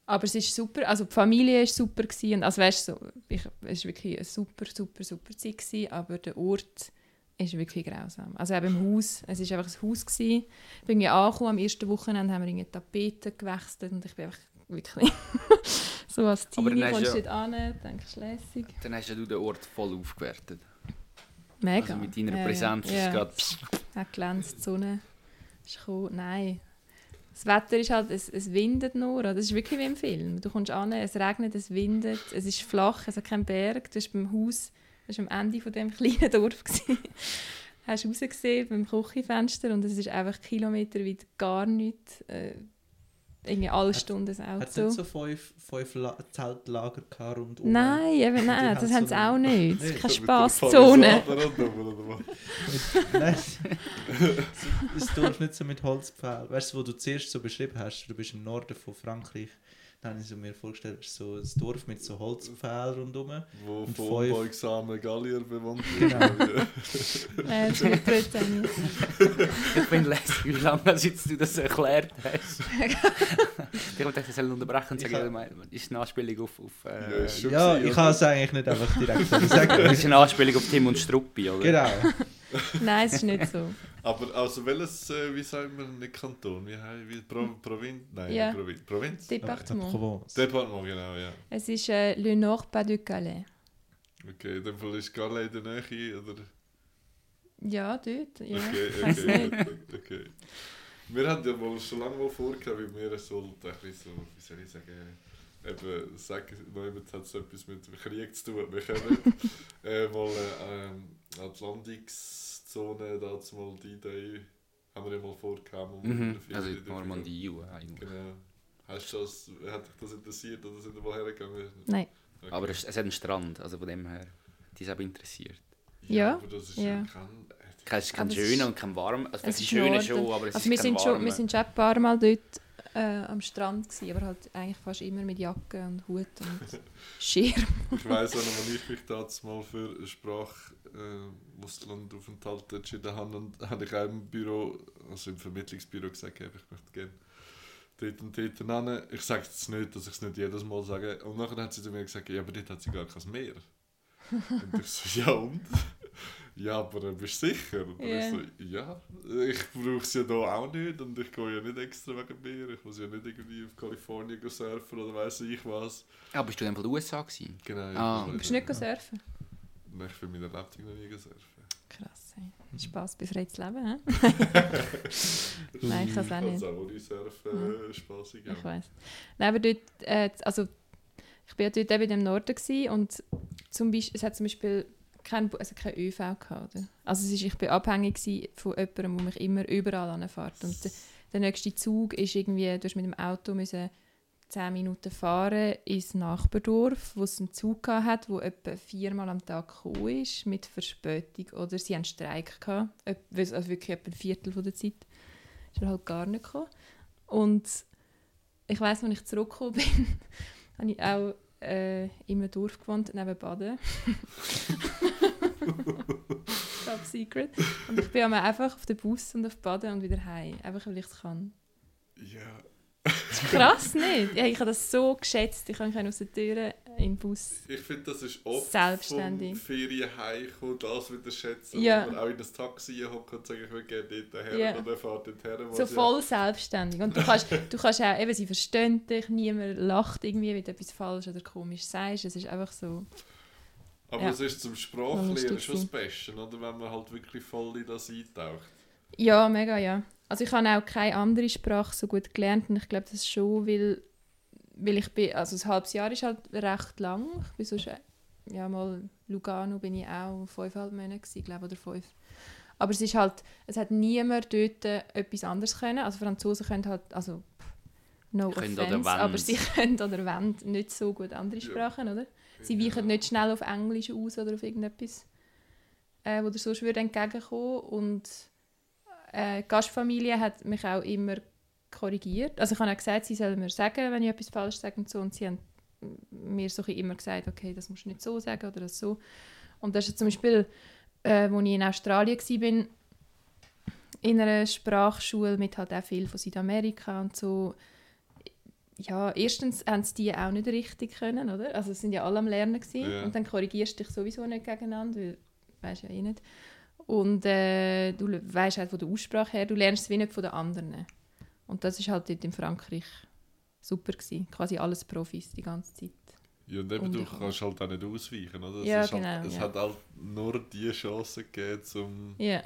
aber es ist super. Also die Familie war super. Gewesen. Und, also weißt du, so, ich, es war wirklich eine super, super, super Zeit. Gewesen, aber der Ort ist wirklich grausam. Also eben im Haus. Es war einfach ein Haus. Gewesen. Ich bin angekommen. Am ersten Wochenende haben wir irgendwie Tapeten gewechselt. Und ich bin einfach wirklich so als Teenie kommst du dort an, denkst lässig. Dann hast ja du den Ort voll aufgewertet. Mega. Also mit deiner Ja, Präsenz ja. ist es Ja. gerade... Hat glänzt, die Sonne ist gekommen. Nein. Das Wetter ist halt, es, es windet nur. Das ist wirklich wie im Film. Du kommst an, es regnet, es windet, es ist flach, es hat keinen Berg. Du bist beim Haus, das war am Ende von dem kleinen Dorf. Hast rausgesehen beim Küchenfenster und es ist einfach kilometerweit gar nichts. Äh, irgendwie alle Stunden ein Hat es Auto. nicht so fünf, fünf La Zeltlager gehabt rundum? Nein, eben, nein, das so haben sie eine- auch nicht. Nee, Keine Mit der Spasszone. Nein. Es Dorf nicht so mit Holzpfählen. Weißt du, wo du zuerst so beschrieben hast, du bist im Norden von Frankreich. Dann habe ich so mir vorgestellt, es ist so ein Dorf mit so Holzpfählen rundum. Wo unbeugsamen Gallier bewohnt Genau. wird. Nein, das ist Bretagne. Ich finde lässig, wie lange als jetzt du das erklärt hast. ich habe gedacht, ich soll unterbrechen und sagen, ja, ist eine Anspielung auf... auf Ja, äh, Ja, gewesen, ich kann es eigentlich nicht einfach direkt sagen. ist eine Anspielung auf Tim und Struppi, oder? Genau. Nein, es ist nicht so. Aber also welches, äh, wie sagen wir, nicht Kanton, wie, wie Pro, Provinz? Nein, Ja. Provinz. Provinz? Departement. Provence. Departement, genau, ja. Es ist äh, Le Nord Pas de Calais. Okay, in dem Fall ist Galles in der Nähe, oder? Ja, dort. Ja. Okay, okay, okay, okay. Wir haben ja mal schon lange mal vorgehabt, wie wir so, ein bisschen so, wie soll ich sagen, eben sagen, noch jemand hat so etwas mit dem Krieg zu tun, wir können äh, mal äh, ähm, Atlantikzone, da mal die Idee, haben wir ja mal wir Mhm. Also wieder- Normandie, ja, eigentlich. Genau. Hast du das, hat dich das interessiert oder sind wir mal hergegangen? Nein. Okay. Aber es, es hat einen Strand, also von dem her, die ist auch interessiert. Ja, aber das ist ja. ja kein... Es ist kein Aber schöner und kein warmer. Also es ist schöner Norden. schon, aber es Also wir ist kein sind, schon, wir sind schon ein paar Mal dort äh, am Strand gewesen, aber halt eigentlich fast immer mit Jacke und Hut und Schirm. Ich weiss auch noch, als ich mich damals mal für einen Sprach äh, Auslandaufenthalt entschieden habe, und habe ich auch im Büro, also im Vermittlungsbüro gesagt, eben, ich möchte gerne dort und dort hin. Ich sage es nicht, dass ich es nicht jedes Mal sage. Und nachher hat sie zu mir gesagt, ja, aber dort hat sie gar kein Meer. und ich so, ja und? ja, aber bist du sicher? Und Ja. ich so, ja, ich brauche es ja hier auch nicht und ich gehe ja nicht extra wegen Meer. Ich muss ja nicht irgendwie auf Kalifornien surfen oder weiss ich was. Ah, bist du in den USA gewesen? Genau. Ah, ich Du bist nicht go surfen? Nein, ich bin meiner Lebtung noch nie gesurfen. Krass, ey. Spass befreites Leben, hä? Nein, ich kann es auch nicht. Also auch ohne Surfen äh, spaßig. Ja. Ich weiß. Nein, aber dort, äh, also ich bin ja dort eben im Norden gewesen und zum Beispiel, es hat zum Beispiel kein, also kein ÖV gehabt, oder? Also es ist, ich bin abhängig von jemandem, der mich immer überall anfährt. Und der, der nächste Zug ist irgendwie, du hast mit dem Auto müssen 10 Minuten fahren ins Nachbardorf, wo es einen Zug hat, wo etwa viermal am Tag gekommen ist, mit Verspätung. Oder sie hatten Streik gehabt, also wirklich etwa ein Viertel der Zeit. Ist er halt gar nicht gekommen. Und ich weiss, als ich zurückgekommen bin, habe ich auch äh, in einem Dorf gewohnt, neben Baden. Top Secret. Und ich bin einfach auf den Bus und auf Baden und wieder heim. Einfach weil ich es kann. Ja. Krass, nicht? Ja, ich habe das so geschätzt. Ich kann aus der Tür in den Bus. Ich finde, das ist oft Selbstständig. vom Ferien heimkommen, das wieder schätzen. Ja. Oder auch in ein Taxi hocken und sagen, ich will gerne dort her Ja. und dann fährt dort her. So voll selbstständig. Und du kannst, du kannst auch, eben, sie verstehen dich, niemand lacht irgendwie, wenn du etwas falsch oder komisch sagst. Es ist einfach so. Aber Ja. es ist zum Sprachlernen lustig schon das. Beste, oder? Wenn man halt wirklich voll in das eintaucht. Ja, mega, ja. Also ich habe auch keine andere Sprache so gut gelernt und ich glaube, das ist schon, weil, weil ich bin, also ein halbes Jahr ist halt recht lang. Ich bin sonst, ja mal, Lugano bin ich auch fünfeinhalb Monate gewesen, glaube oder fünf. Aber es ist halt, es hat niemand dort äh, etwas anderes können. Also Franzosen können halt, also no Können offense, aber sie können oder wollen nicht so gut andere Sprachen, oder? Sie weichen nicht schnell auf Englisch aus oder auf irgendetwas, äh, wo dir sonst würde entgegenkommen und äh, die Gastfamilie hat mich auch immer korrigiert. Also ich habe auch gesagt, sie sollen mir sagen, wenn ich etwas falsch sage und so. Und sie haben mir so immer gesagt, okay, das musst du nicht so sagen oder das so. Und das ist zum Beispiel, äh, als ich in Australien war, in einer Sprachschule mit halt auch viel von Südamerika und so. Ja, erstens haben sie die auch nicht richtig können, oder? Also es sind ja alle am Lernen gewesen. Ja. und dann korrigierst du dich sowieso nicht gegeneinander, weil weißt ja eh nicht. Und äh, du weißt halt von der Aussprache her, du lernst es wie nicht von den anderen. Und das ist halt dort in Frankreich super gewesen. Quasi alles Profis die ganze Zeit. Ja, und eben, du kannst halt auch nicht ausweichen, oder? Es, Ja, ist halt, genau, es ja. hat halt nur die Chance gegeben, um... Ja.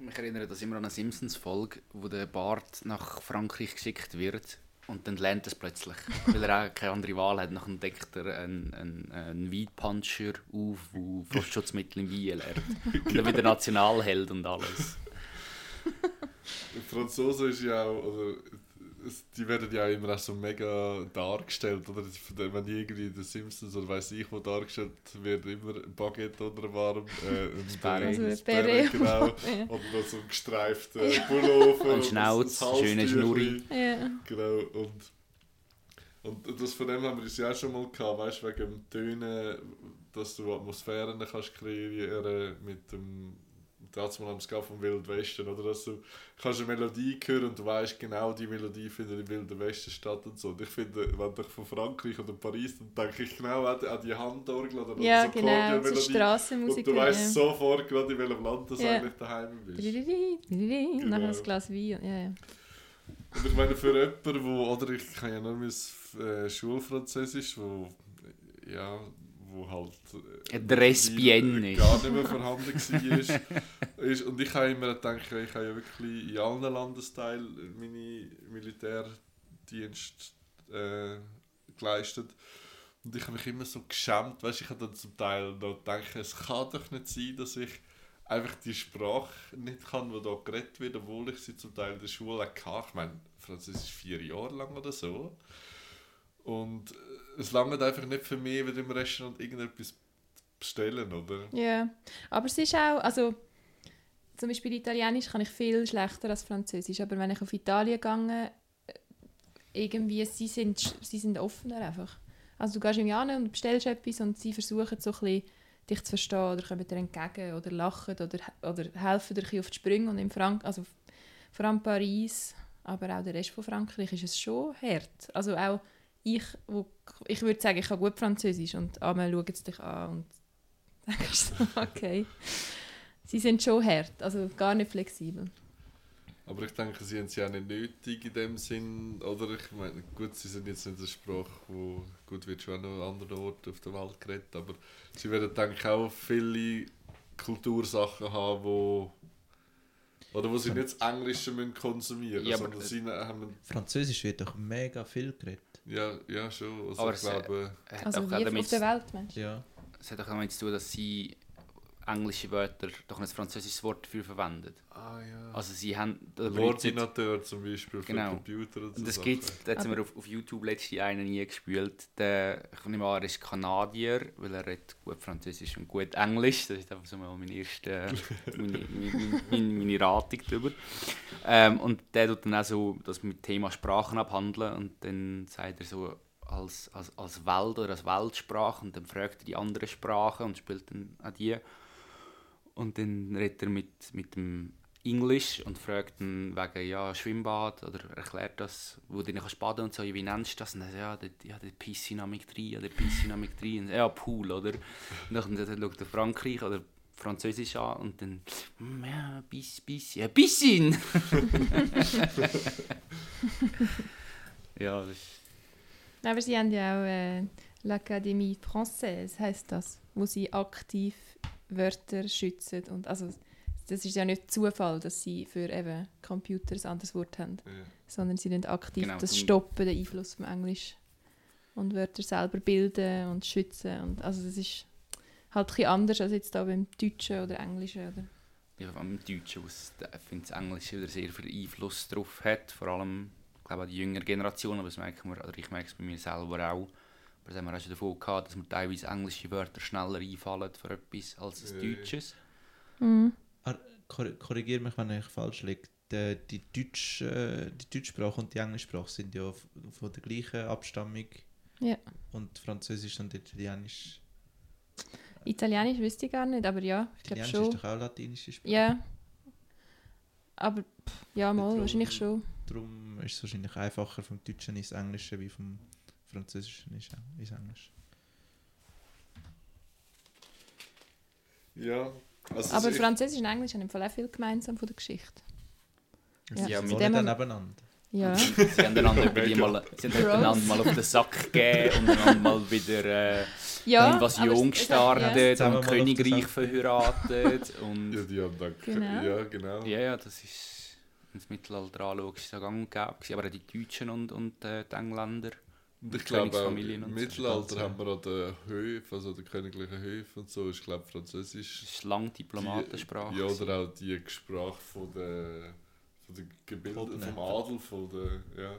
Mich erinnert das immer an eine Simpsons-Folge, wo der Bart nach Frankreich geschickt wird und dann lernt er es plötzlich, weil er auch keine andere Wahl hat. Dann entdeckt er einen, einen, einen Weidpuncher auf, der Frostschutzmittel im Wein lernt. Und dann wieder Nationalheld und alles. Die Franzosen ist ja auch, es- die werden ja immer auch so mega dargestellt, oder? Wenn die irgendwie in den Simpsons oder weiß ich wo dargestellt wird, immer ein Baguette unter dem Arm, äh, ein Sperre. Also ein Sperre, genau. Ja. Oder noch so ein gestreifter Pullover. Ein und Schnauz, schöne. Schnurri. ja. Genau, und, und das von dem haben wir es ja auch schon mal gehabt, weißt du, wegen dem Tönen, dass du Atmosphären kannst kreieren mit dem mal am Ska vom Wild Westen, oder dass du kannst eine Melodie hören und du weißt genau, die Melodie findet im Wilden Westen statt und so. Und ich finde, wenn ich von Frankreich oder Paris, dann denke ich genau an die, an die Handorgel oder ja, so genau. So Akkordeonmelodie. Und du weißt sofort gerade, in welchem Land du Ja. eigentlich daheim bist. Und nachher Genau. ein Glas Wein. Ja, ja. Und ich meine, für jemanden, wo, oder ich kann ja nur mein äh, Schulfranzösisch, wo, ja, wo halt äh, Respienne gar nicht mehr vorhanden war. ist, ist, und ich habe immer gedacht, ich habe ja wirklich in allen Landesteilen meine Militärdienst äh, geleistet. Und ich habe mich immer so geschämt, weißt, ich habe dann zum Teil noch gedacht, es kann doch nicht sein, dass ich einfach die Sprache nicht kann, die da geredet wird, obwohl ich sie zum Teil in der Schule hatte. Ich meine, Französisch vier Jahre lang oder so. Und äh, es langt einfach nicht für mich, wieder im Restaurant irgendetwas bestellen, oder? Ja, aber es ist auch, also zum Beispiel Italienisch kann ich viel schlechter als Französisch, aber wenn ich auf Italien gehe, äh, irgendwie, sie sind, sie sind offener einfach. Also du gehst irgendwie an und bestellst etwas und sie versuchen so ein bisschen, dich zu verstehen oder kommen dir entgegen oder lachen oder, oder helfen dir ein bisschen auf die Sprünge und in Frank also vor allem Paris, aber auch der Rest von Frankreich ist es schon hart. Also auch ich, wo, ich würde sagen, ich kann gut Französisch und einmal schauen sie dich an und denkst so, okay. Sie sind schon hart, also gar nicht flexibel. Aber ich denke, sie haben es ja auch nicht nötig in dem Sinn. Oder ich meine, gut, sie sind jetzt nicht eine Sprache, wo gut wird schon an anderen Orten auf der Welt geredet, aber sie werden, denke ich, auch viele Kultursachen haben, wo oder wo sie nicht das Englische müssen konsumieren Ja, sondern sie haben Französisch wird doch mega viel geredet. Ja, ja schon. Also Aber ich es, äh, glaube, Es hat Also auch wie auf der Welt, Mensch. Ja. Es hat auch damit zu tun, dass sie englische Wörter doch ein französisches Wort dafür verwendet. Ah ja. Also sie haben... L'Ordinateur zum Beispiel für Genau. Computer und so Und es Sachen. gibt, da hat mir auf, auf YouTube letztens einen nie gespielt. Der, ich nehme an, er ist Kanadier, weil er redet gut Französisch und gut Englisch. Das ist einfach so mal meine erste, meine, meine, meine, meine Ratung darüber. Ähm, und der tut dann auch so das mit Thema Sprachen abhandeln und dann sagt er so als, als, als Welt oder als Weltsprache und dann fragt er die anderen Sprachen und spielt dann auch die. Und dann redet er mit, mit dem Englisch und fragt dann wegen ja, Schwimmbad oder erklärt das, wo du nicht baden und so, wie nennst du das? Und dann sagt ja, der, ja, der Piscinamic 3 oder Piscinamic 3. Und, ja, Pool, oder? Und dann, schaut er Frankreich oder Französisch an und dann, «Mm, ja, bis, bis, ja, Piscine! ja, das ist, Aber sie haben ja auch äh, l'Académie Française, heisst das, wo sie aktiv Wörter schützen. Und also, das ist ja nicht Zufall, dass sie für eben Computer ein anderes Wort haben, Ja. sondern sie nicht aktiv Genau, das stoppen, den Einfluss vom Englisch. Und Wörter selber bilden und schützen. Und, also das ist halt ein bisschen anders als jetzt da beim Deutschen oder Englischen. Oder? ja, vor allem im Deutschen, wo es- ich finde, das Englische wieder sehr viel Einfluss drauf hat, vor allem, ich glaube, die jüngere Generation, aber das merken wir, oder ich merke es bei mir selber auch, aber das haben wir auch schon davon gehabt, dass mir teilweise englische Wörter schneller einfallen für etwas als ein ja. Deutsches. Mhm. Kor korrigiere mich, wenn ich falsch liege. Die, die, Deutsch, äh, die Deutschsprache und die Englischsprache sind ja von der gleichen Abstammung. Ja. Und Französisch und Italienisch. Italienisch wüsste ich gar nicht, aber ja, ich glaube Italienisch schon. ist doch auch latinische Sprache. Ja. Aber pff, ja, mal, Darum- wahrscheinlich schon. Darum ist es wahrscheinlich einfacher vom Deutschen ins Englische wie vom Französischen ins ins Englisch. Ja. Also Aber Französisch und Englisch haben im Fall auch viel gemeinsam von der Geschichte. Ja, Ja, sie mit dem nebeneinander. Ja. Sie haben einander, mal, sie haben einander mal auf den Sack gegeben und einander mal wieder äh, ja es- Invasion es gestartet Zusammen und Königreich verheiratet. Und Ja, die haben dann, Genau. ja, genau. ja, ja, das ist ins Mittelalter anschaust, ist so gang und gäbe. gewesen. Aber auch die Deutschen und, und äh, die Engländer. Und ich glaube auch, im und so. Mittelalter Das haben wir an den Höfen, also den königlichen Höfen und so, ist glaube Französisch. Das ist lang Diplomatensprache. Die, ja, oder auch die Sprache von der, von der Gebilde, vom Adel, von der, ja.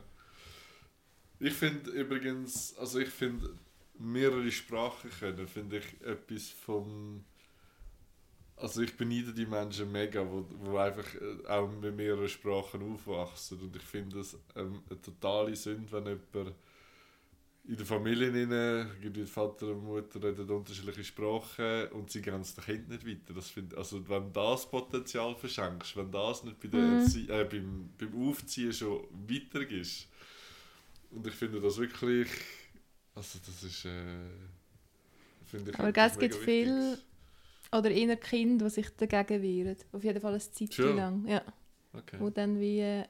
Ich finde übrigens, also ich finde, mehrere Sprachen können, finde ich etwas vom... Also ich beneide die Menschen mega, wo, wo einfach äh, auch mit mehreren Sprachen aufwachsen und ich finde es ähm, eine totale Sünde, wenn jemand in der Familie rein, irgendwie Vater und Mutter reden unterschiedliche Sprachen und sie gehen es den Kind nicht weiter. Das find, also wenn das Potenzial verschenkst, wenn das nicht bei der Mhm. Äh, beim, beim Aufziehen schon weiter ist. Und ich finde das wirklich, also das ist, äh, finde ich Aber es gibt viel-. Oder eher Kinder, die sich dagegen wehren. Auf jeden Fall eine Zeit Schon? lang. Ja. Okay. Wo dann wie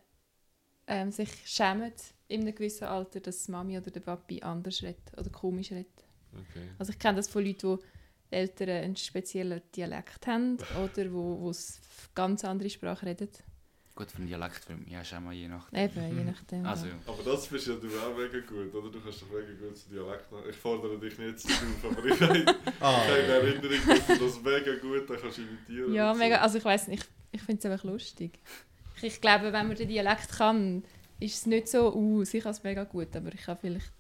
ähm, sich schämen in einem gewissen Alter, dass die Mami oder der Papi anders redet oder komisch redet. okay. Also ich kenne das von Leuten, die Eltern einen speziellen Dialekt haben oder wo, wo es ganz andere Sprache reden. Gut, für den Dialekt für mich ist auch mal je nach. Eben, je nachdem. Also, ja. Aber das bist ja du auch mega gut, oder? Du kannst doch mega gut zu Dialekt machen. Ich fordere dich nicht zu auf, aber ich habe Ah, keine Erinnerung, dass du das mega gut dann kannst imitieren Ja, mega. Also ich weiß nicht, ich, ich finde es einfach lustig. Ich, ich glaube, wenn man den Dialekt kann, ist es nicht so, uh, ich kann es mega gut, aber ich kann vielleicht...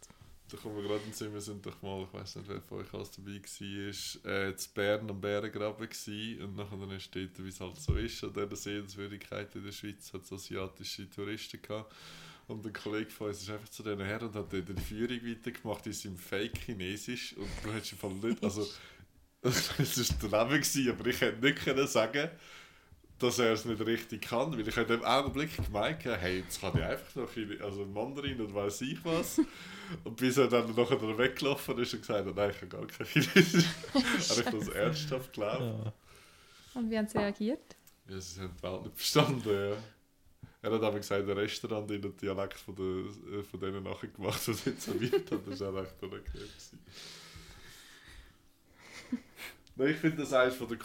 Da kommen wir gerade in den Sinn, wir sind doch mal, ich weiß nicht, wer von euch alles dabei war, äh, Bern am Bärengraben gewesen. und nachher dann ist dort, wie es halt so ist, an dieser Sehenswürdigkeit in der Schweiz, hat es asiatische Touristen gehabt. Und ein Kollege von uns ist einfach zu denen her und hat dort die Führung weitergemacht in seinem Fake-Chinesisch und du hättest im Fall nicht, also es war daneben gewesen, aber ich hätte nicht können sagen dass er es nicht richtig kann, weil ich in dem Augenblick gemeint habe, hey, jetzt kann ich einfach noch Chine also Mandarin und weiß ich was. Und bis er dann nachher weggelaufen ist und gesagt hat, nein, ich kann gar kein Chinesisch. habe ich das ernsthaft geglaubt. ja. Und wie haben sie reagiert? Ja, sie haben die Welt nicht verstanden, ja. Er hat aber gesagt, der Restaurant in den Dialekt von, der, äh, von denen nachher gemacht, was jetzt so weit hat. Das war auch echt unangenehm. Nein, ich finde das eines von der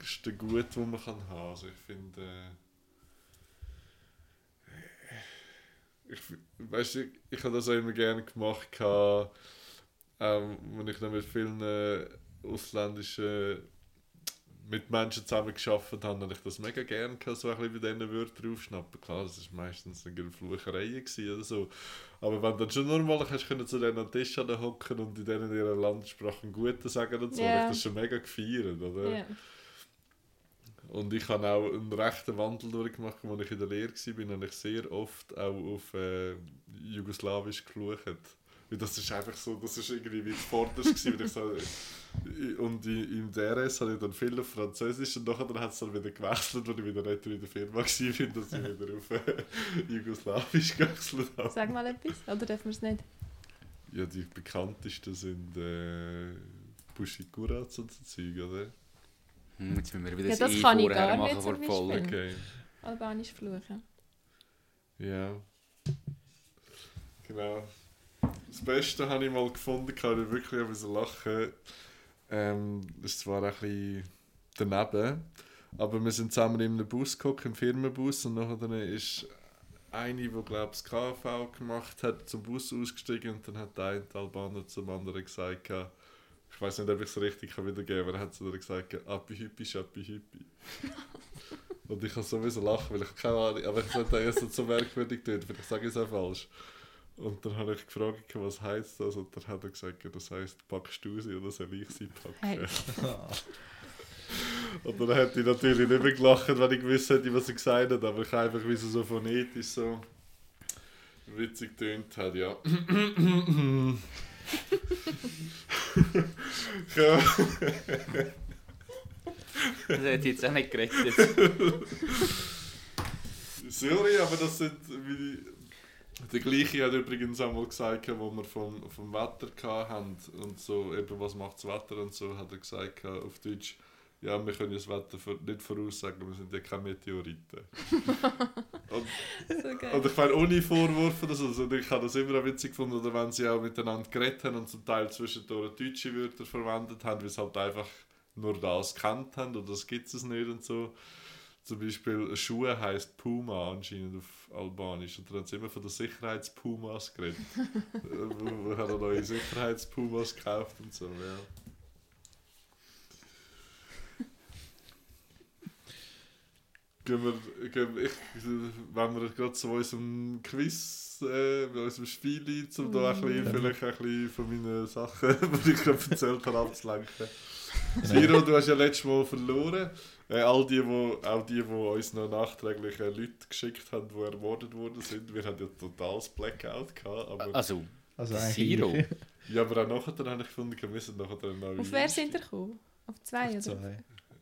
kostbarsten Gut, die man kann haben kann. Also ich finde... Äh, ich, weißt du, ich, ich habe das auch immer gerne gemacht, gehabt, ähm, wenn ich dann mit vielen äh, ausländischen mit Menschen zusammen geschafft habe, habe ich das mega gerne gehabt, so ein bisschen bei diesen Wörtern aufschnappen. Klar, das war meistens eine Flucherei oder so. Aber wenn du dann schon normal hast, können zu denen Tisch hocken und in denen ihrer Landessprache einen Guten sagen und so, Ja. habe ich das schon mega gefeiert, oder? Ja. Und ich habe auch einen rechten Wandel durchgemacht, als ich in der Lehre war, habe ich sehr oft auch auf äh, Jugoslawisch geflucht. Weil das ist einfach so, das ist irgendwie wie vorderst gewesen, ich so, und im DRS habe ich dann viel auf Französisch und nachher hat es dann wieder gewechselt, als ich wieder nicht in der Firma war, dass ich wieder auf äh, Jugoslawisch gewechselt habe. Sag mal etwas, oder dürfen wir es nicht? Ja, die bekanntesten sind äh, Bushi Kuratz und so Zeug, oder? Hm, Jetzt müssen wir wieder Ja, das, das E kann ich vorher gar machen nicht vor. Beispiel. Okay. Albanisch fluchen. Ja. Genau. Das Beste habe ich mal gefunden, kann ich wirklich ein bisschen lachen. Ähm, das ist zwar ein bisschen daneben, aber wir sind zusammen in einem Bus geguckt, im Firmenbus, und nachher ist eine, die glaube ich das KV gemacht hat, zum Bus ausgestiegen und dann hat der eine Albaner zum anderen gesagt, ich weiß nicht, ob ich es richtig kann wiedergeben kann, aber er hat zu ihr gesagt, Appi Hüppi, Schappi Hüppi. Und ich kann sowieso lachen, weil ich keine Ahnung, aber ich sollte erst so merkwürdig tun, vielleicht sage ich es auch falsch. Und dann habe ich gefragt, was heisst das? Und dann hat er gesagt, das heisst, packst du sie oder soll ich sie packen? Und dann hätte ich natürlich nicht mehr gelacht, wenn ich gewusst hätte, was er gesagt hat, aber ich habe einfach, wie es so phonetisch so witzig tönt hat, ja. ja. Das hätte ich jetzt auch nicht gerettet. Sorry, aber das sind wie der gleiche hat übrigens einmal gesagt, wo wir vom, vom Wetter hatten und so, eben was macht das Wetter und so, hat er gesagt auf Deutsch, ja, wir können das Wetter nicht voraussagen, wir sind ja keine Meteoriten. und, So und ich meine, ohne Vorwürfe oder so, also ich habe das immer auch witzig gefunden, oder wenn sie auch miteinander geredet haben und zum Teil zwischendurch deutsche Wörter verwendet haben, weil sie halt einfach nur das kennt haben oder das gibt es nicht und so. Zum Beispiel Schuhe heisst Puma anscheinend auf Albanisch. Und dann haben sie immer von den Sicherheitspumas geredet. Wir haben neue Sicherheitspumas gekauft und so, ja. Gehen wir, gehen wir, ich, wenn wir gerade zu unserem Quiz, äh, bei unserem Spiel ein, um da ein bisschen, vielleicht ein bisschen von meinen Sachen, die ich gerade erzählt habe, abzulenken. Siro, du hast ja letztes Mal verloren. Äh, all die, wo, auch die, die uns noch nachträglich äh, Leute geschickt haben, die ermordet worden sind, wir hatten ja totales Blackout gehabt. Aber, Also, Also Zero. ja, aber auch nachher habe ich gefunden, wir müssen nachher neue Auf wer sind ihr gekommen? Auf zwei, Auf oder?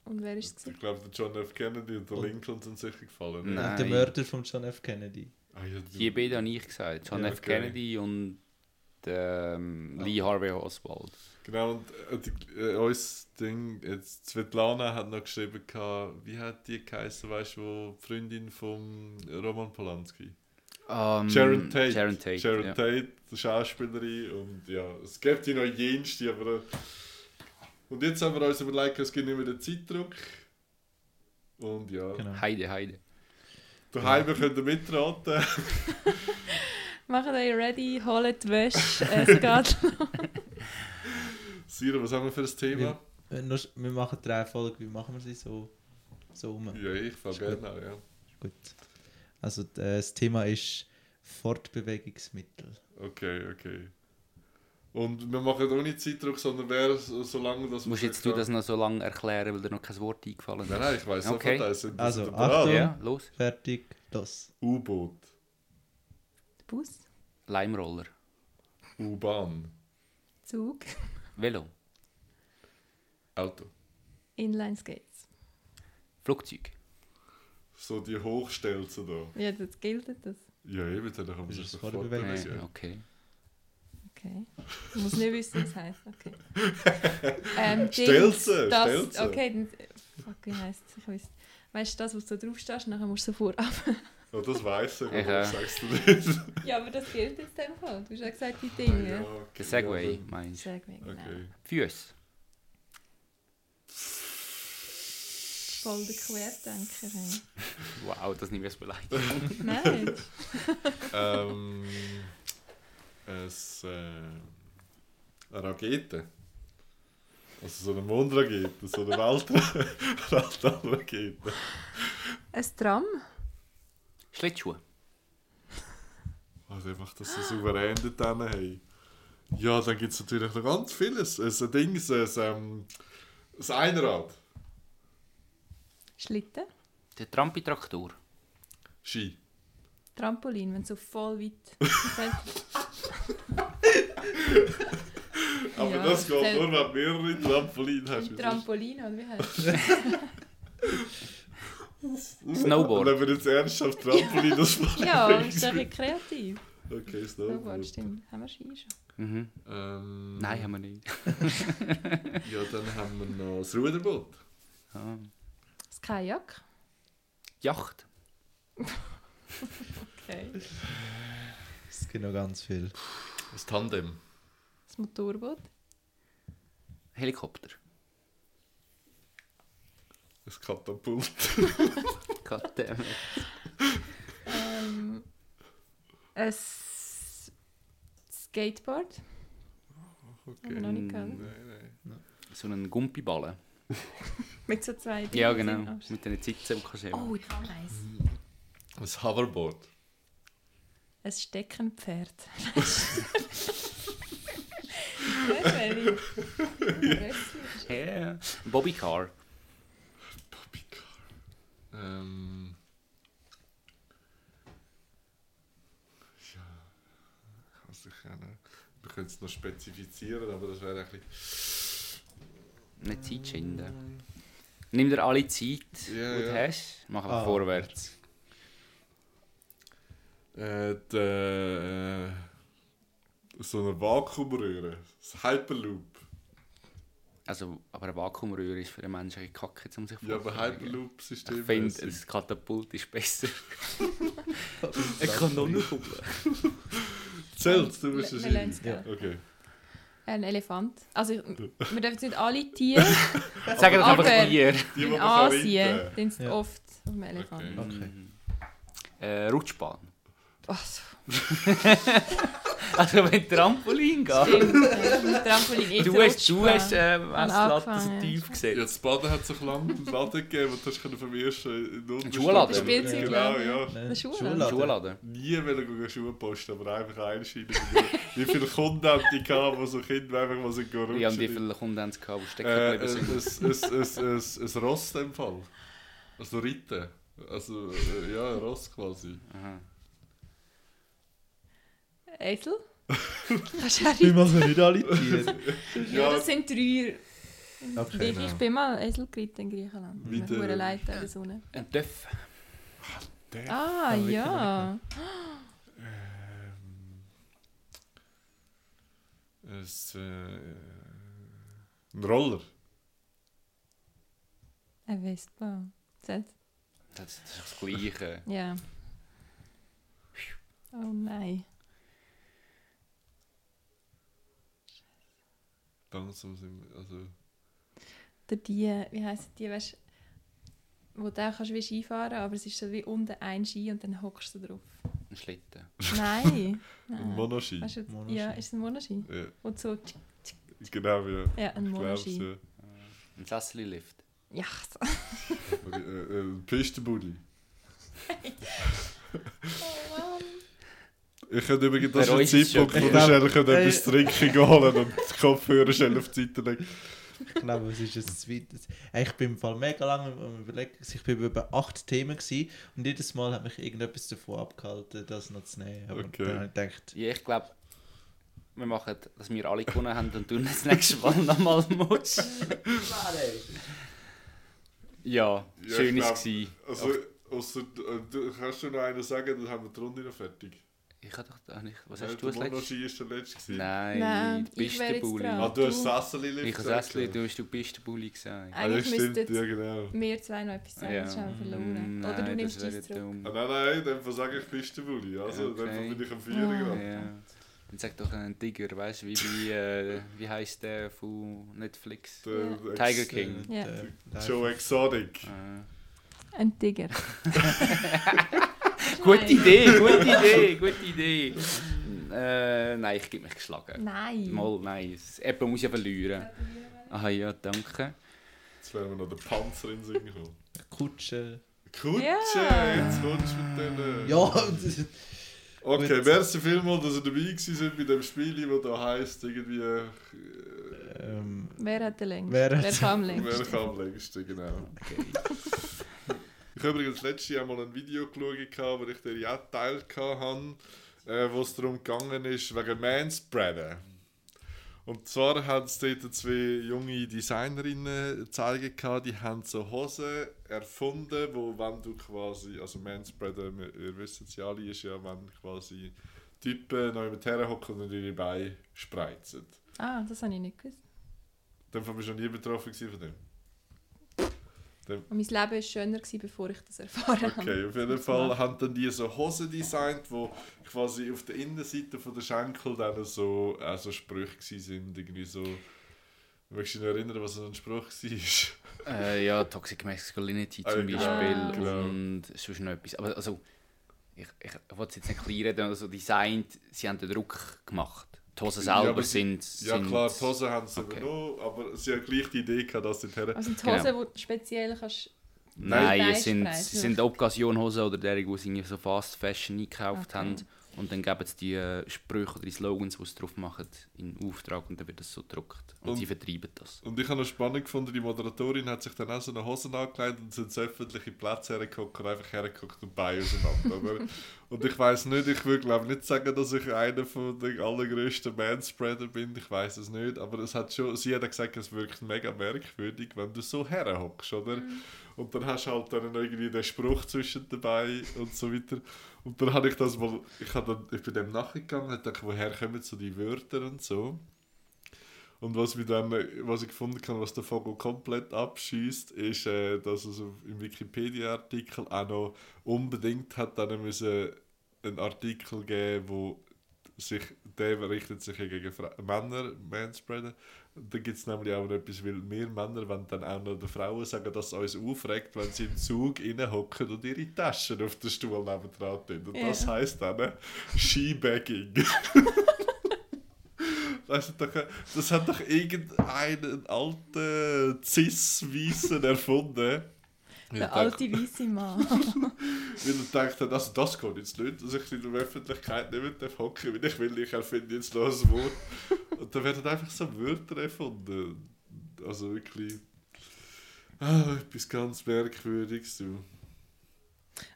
Und wer ist es? Ich glaube, der John F. Kennedy und der Und- Lincoln sind sicher gefallen. ne? Nein. Und der Mörder von John F. Kennedy. Ah, ja, die beiden habe ich gesagt. John Ja, F. okay. Kennedy und ähm, Lee Harvey Oswald. Genau, und äh, die, äh, uns Ding, jetzt Svetlana hat noch geschrieben, gehabt, wie hat die geheißen, weißt du, wo die Freundin von Roman Polanski? Ähm, Sharon Tate. Sharon Tate. Sharon ja. Tate, die Schauspielerin. Und ja, es gibt die noch jenste, aber. Und jetzt haben wir uns überlegt, es gibt nicht mehr den Zeitdruck. Und ja, Genau. Heide, Heide. daheim könnt ihr mitraten. Macht euch ready, holt die Wäsche, es geht. Sira, was haben wir für ein Thema? Äh, nur- Wir machen drei Folgen, wie machen wir sie so, so um? Ja, ich fange gerne an, ja. Gut. Also das Thema ist Fortbewegungsmittel. Okay, okay. Und wir machen ohne Zeitdruck, sondern wer, so- solange das... Musst jetzt du das noch so lange erklären, weil dir noch kein Wort eingefallen ist? Nein, nein, ich weiß Okay. sofort, das sind Also, sind Achtung. Ja, los. Fertig, los. U-Boot, Bus, Leimroller. U-Bahn, Zug, Velo. Auto. Inline-Skates. Flugzeug. So die Hochstelzen da. Ja, das gilt das. Ja, eben, dann kann man Ist sich das. Ja, okay. Okay. Ich muss nicht wissen, was es heisst. Okay. Ähm, Stelzen, das, Stelzen. Okay, dann. Fuck, wie heisst es? Ich weiß. Weißt du, das, was du drauf stehst, nachher musst du so vorab. Ja, das weiss ich, aber äh, ich sag's dir nicht. ja, aber das gilt jetzt in dem Fall. Du hast ja gesagt, die Ah, Dinge. ja, okay, Segway, ja, meinst du? Mir, genau. Okay. Füße. Voll der Querdenker. Hey. Wow, das nicht mehr so beleidigt. Nein. ähm, es, äh, eine Rakete. Also so eine Mondrakete, so eine Welt Weltallrakete. Ein Tram? Schlittschuhe. Also einfach, dass sie souverän dort haben. Ja, dann gibt es natürlich noch ganz vieles. Es ein Ding, es ein, ähm, ein Einrad. Schlitten? Der Trampitraktor. Ski. Trampolin, wenn es so voll weit Aber Ja, das geht nur, wenn du mehrere Trampolin hast. Trampolin, oder wie heißt es? Snowboard. Und wenn wir jetzt ernsthaft Trampolin das machen. Ja, ist doch ein bisschen kreativ. Okay, Snowboard, Snowboard. stimmt. Haben wir Ski schon? Mhm. Ähm, Nein, haben wir nicht. Ja, dann haben wir noch das Ruderboot. Ah. Das Kajak? Yacht. Okay. Es gibt noch ganz viel. Das Tandem. Das Motorboot? Helikopter. Das Katapult. Goddammit. Ähm, ein Skateboard? Okay. Haben wir noch nicht gehabt. Nein, nein. So einen Gumpiballen. Mit so zwei Ja, Dingen genau. drin. Mit den Sitzen, die kannst du. Oh, ich habe eins. Das Hoverboard. Ein Steckenpferd. Weißt du, Ja. Bobbycar. Bobbycar. Ähm. Ja. Kann sich kennen. Wir können es noch spezifizieren, aber das wäre ein bisschen. Nicht Zeit schinden. Nimm dir alle Zeit, Ja, die du ja. hast. Mach einfach Ah. vorwärts. Äh, der, äh, so eine Vakuumröhre. Das Hyperloop. Also, aber eine Vakuumröhre ist für einen Menschen eine Kacke, um sich Ja, aber vorzustellen. Hyperloop-System. Ich finde, ein Katapult ist besser. Eine Kanonenkuppel. Zählt, du bist ein wir lernen es Genie. gell. Okay. Ein Elefant. Also, wir dürfen jetzt nicht alle Tiere. Sag doch Aber-. Die, die In Asien sind Ja. oft auf dem Elefant. Okay. Okay. Äh, Rutschbahn. Ach, Also, wenn Trampolin geht. stimmt. ja. Mit Trampolin eh Du hast, du hast äh, Messlatte so angefangen. tief Ja, gesetzt. das Baden hat sich lange einen Laden gegeben und du hast vom ersten in den untersten Schuhladen? Spielzeugladen. Genau, ja. Der Schuhladen. Schuhladen. Nie wollen gehen Schuhe posten, aber einfach einschieden. Wie viele Kunden haben die gehabt, die so Kinder einfach mal sind Wie haben die viele Kunden haben sie gehabt, die stecken Äh, geblieben sind? ein, ein, ein, ein, ein Ross in dem Fall. Also Reiten. Also, äh, ja, ein Ross quasi. Aha. Auch Wie reiten? machen nicht alle Tiere? Ja, das sind drei. Okay, ich, bin mal Esel geritten in Griechenland. Mit der- der Sonne. Ein. Der, Ah, ja. ähm, es, äh, ein Roller. Ein Vespa. Zählt? Das ist das Gleiche. Ja. Oh nein. Langsam sind wir, also... Oder die, wie heisst die, weißt wo du auch kannst wie Skifahren aber es ist so wie unten ein Ski und dann hockst du drauf. Ein Schlitten. Nein. Ein Nein. Monoski. Weißt du, Monoski. Ja, ist es ein Monoski? Ja, Und so, genau, ja. ja, ein Monoski. ja. Ein Sessellift. Ja. Okay, äh, äh, ein. Ich könnte übrigens, das ist schon Zeitpunkt, wo du schnell etwas trinken holen und die Kopfhörer schnell auf die Seite legen. Ich glaube, es ist ein zweites. Ich bin im Fall mega lange am überlegen, ich bin über acht Themen gewesen, und jedes Mal hat mich irgendetwas davon abgehalten, das noch zu nehmen. Aber Okay. dann habe ich gedacht, Ja, ich glaube, wir machen, dass wir alle gewonnen haben und du das nächste Mal nochmal musst. Ja, Ja, schön war es. Also, ausser, äh, du, kannst du noch einen sagen, dann haben wir die Runde noch fertig. Ich habe doch auch nicht. Was hast du als der letztes? Monoski ist der letzte. Nein, Nein, wäre jetzt Pistenbulli. dran. Ah, du hast Du- Sessellift Ich habe gesagt, ja. du hast du Pistenbulli gesagt. Ah, ja, Eigentlich stimmt, müsstet ja genau. wir zwei noch etwas sagen, das haben verloren. Mm, Oder du nimmst es zurück. dumm. Ah, nein, nein, in dem Fall sage ich Pistenbulli. Also, in dem Okay. Fall bin ich am Ah. Vierer gerade. Ja. Dann sag doch einen Tiger, weißt du, wie, wie, äh, wie heisst der von Netflix? Der, Ja. der Tiger King. Ja. der- der- Joe Exotic. Äh, Ein Tiger. gute. Idee, gute Idee, gute Idee. Äh, nein, ich gebe mich geschlagen. Nein. Mal, nein. Jemand muss ja verlieren. Ah ja, danke. Jetzt wären wir noch der Panzer in den Sinn gekommen. Kutsche. Kutsche, Ja. jetzt kommst du mit denen. Ja, Okay, Gut. merci vielmals, dass ihr dabei gewesen sind bei dem Spiel, das da heisst, irgendwie. Äh, ähm, Wer hat den längsten? Wer Wer, kam am Wer längsten? kann am längsten, genau. Ich habe übrigens letztes Jahr mal ein Video geschaut, wo ich dir ja geteilt habe, äh, wo es darum gegangen ist, wegen Manspreaden. Und zwar haben es dort zwei junge Designerinnen gezeigt, die haben so Hosen erfunden, wo wenn du quasi, also Manspreaden, wir- ihr wisst es ja alle, ist ja, wenn quasi Typen noch jemand herhocken und ihre Beine spreizen. Ah, das habe ich nicht gewusst. Dann war ich noch nie betroffen von dem. Und mein Leben war schöner, gewesen, bevor ich das erfahren habe. Okay, auf jeden Fall haben dann die so Hosen designt, wo quasi auf der Innenseite von der Schenkel dann so, äh, so Sprüche gsi sind, irgendwie so... Möchtest du dich erinnern, was so ein Spruch war? Äh, ja, Toxic Masculinity Ah, zum Beispiel genau. und sonst noch etwas. Aber also, ich, ich, ich will es jetzt nicht kleinreden, also designt, sie haben den Druck gemacht. Die Hosen Ja, selber aber sie- sind, Ja sind... klar, die Hosen haben sie Okay. übernommen, aber sie haben gleich die Idee gehabt, dass sie her... Also die Genau. Hosen, die du speziell kannst... Nein, Nein, es sind, es sind Occasion-Hosen oder der, die sie so Fast Fashion eingekauft Okay. haben. Und dann geben sie die äh, Sprüche oder die Slogans, die sie drauf machen, in Auftrag und dann wird das so gedruckt. Und, Und- sie vertreiben das. Und ich habe noch spannend gefunden, die Moderatorin hat sich dann auch so eine Hosen angelegt und sind zu öffentliche Plätze hergeguckt und einfach hergeguckt und Beine auseinander. Und ich weiß nicht, ich will glaube nicht sagen, dass ich einer von den allergrößten Manspreader bin, ich weiß es nicht, aber es hat schon, sie hat gesagt, es wirkt mega merkwürdig, wenn du so herhockst, oder? Und dann hast du halt dann irgendwie den Spruch zwischen dabei und so weiter. Und dann habe ich das mal, ich, hab dann, ich bin dem nachgegangen und dachte, woher kommen so die Wörter und so. Und was, mich dann, was ich gefunden habe, was der Vogel komplett abschießt, ist, äh, dass es im Wikipedia-Artikel auch noch unbedingt hat dann müssen einen Artikel geben, wo sich, der richtet sich gegen Fra Männer, Manspreaden. Da gibt es nämlich auch noch etwas, weil wir Männer wollen dann auch noch den Frauen sagen, dass es uns aufregt, wenn sie im Zug hocken und ihre Taschen auf den Stuhl nebendran tun. Und das Ja. heisst dann äh, Skibagging. Das hat, doch, das hat doch irgendein alter Cis-Weissen erfunden. Der alte weiße Mann. Weil er denkt, hat, also das geht jetzt nicht, dass ich in der Öffentlichkeit nicht mehr hocken darf, weil ich will, ich erfinde jetzt noch ein Wort. Und da werden einfach so Wörter erfunden. Also wirklich... Ah, etwas ganz Merkwürdiges, du.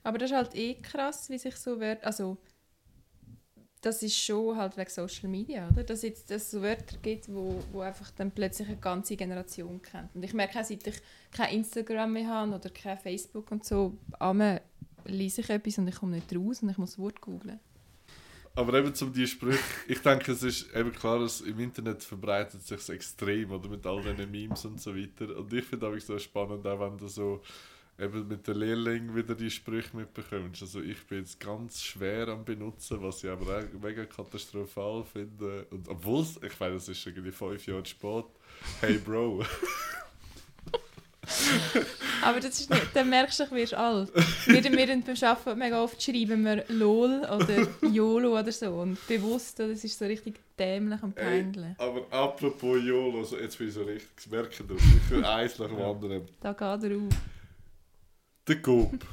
Aber das ist halt eh krass, wie sich so Wörter... Also, das ist schon halt wegen Social Media, oder? Dass jetzt es so Wörter gibt, wo, wo einfach dann plötzlich eine ganze Generation kennt. Und ich merke auch, seit ich kein Instagram mehr habe oder kein Facebook und so, einmal lese ich etwas und ich komme nicht raus und ich muss das Wort googlen. Aber eben zum die Sprüche, ich denke, es ist eben klar, dass im Internet verbreitet sich extrem, oder mit all diesen Memes und so weiter. Und ich finde es so spannend, auch wenn du so eben mit den Lehrlingen wieder die Sprüche mitbekommst. Also ich bin jetzt ganz schwer am benutzen, was ich aber auch mega katastrophal finde. Und obwohl es, ich meine, es ist irgendwie fünf Jahre spät. Hey Bro. Aber das ist nicht, dann merkst du, du wirst alt. Wir, wir beim Arbeiten mega oft schreiben wir LOL oder YOLO oder so. Und bewusst, das ist so richtig dämlich und Ey, peinlich. aber apropos YOLO, so, jetzt bin ich so richtig, merke das, ich will eins nach dem anderen. Da geht er auf. Der Coop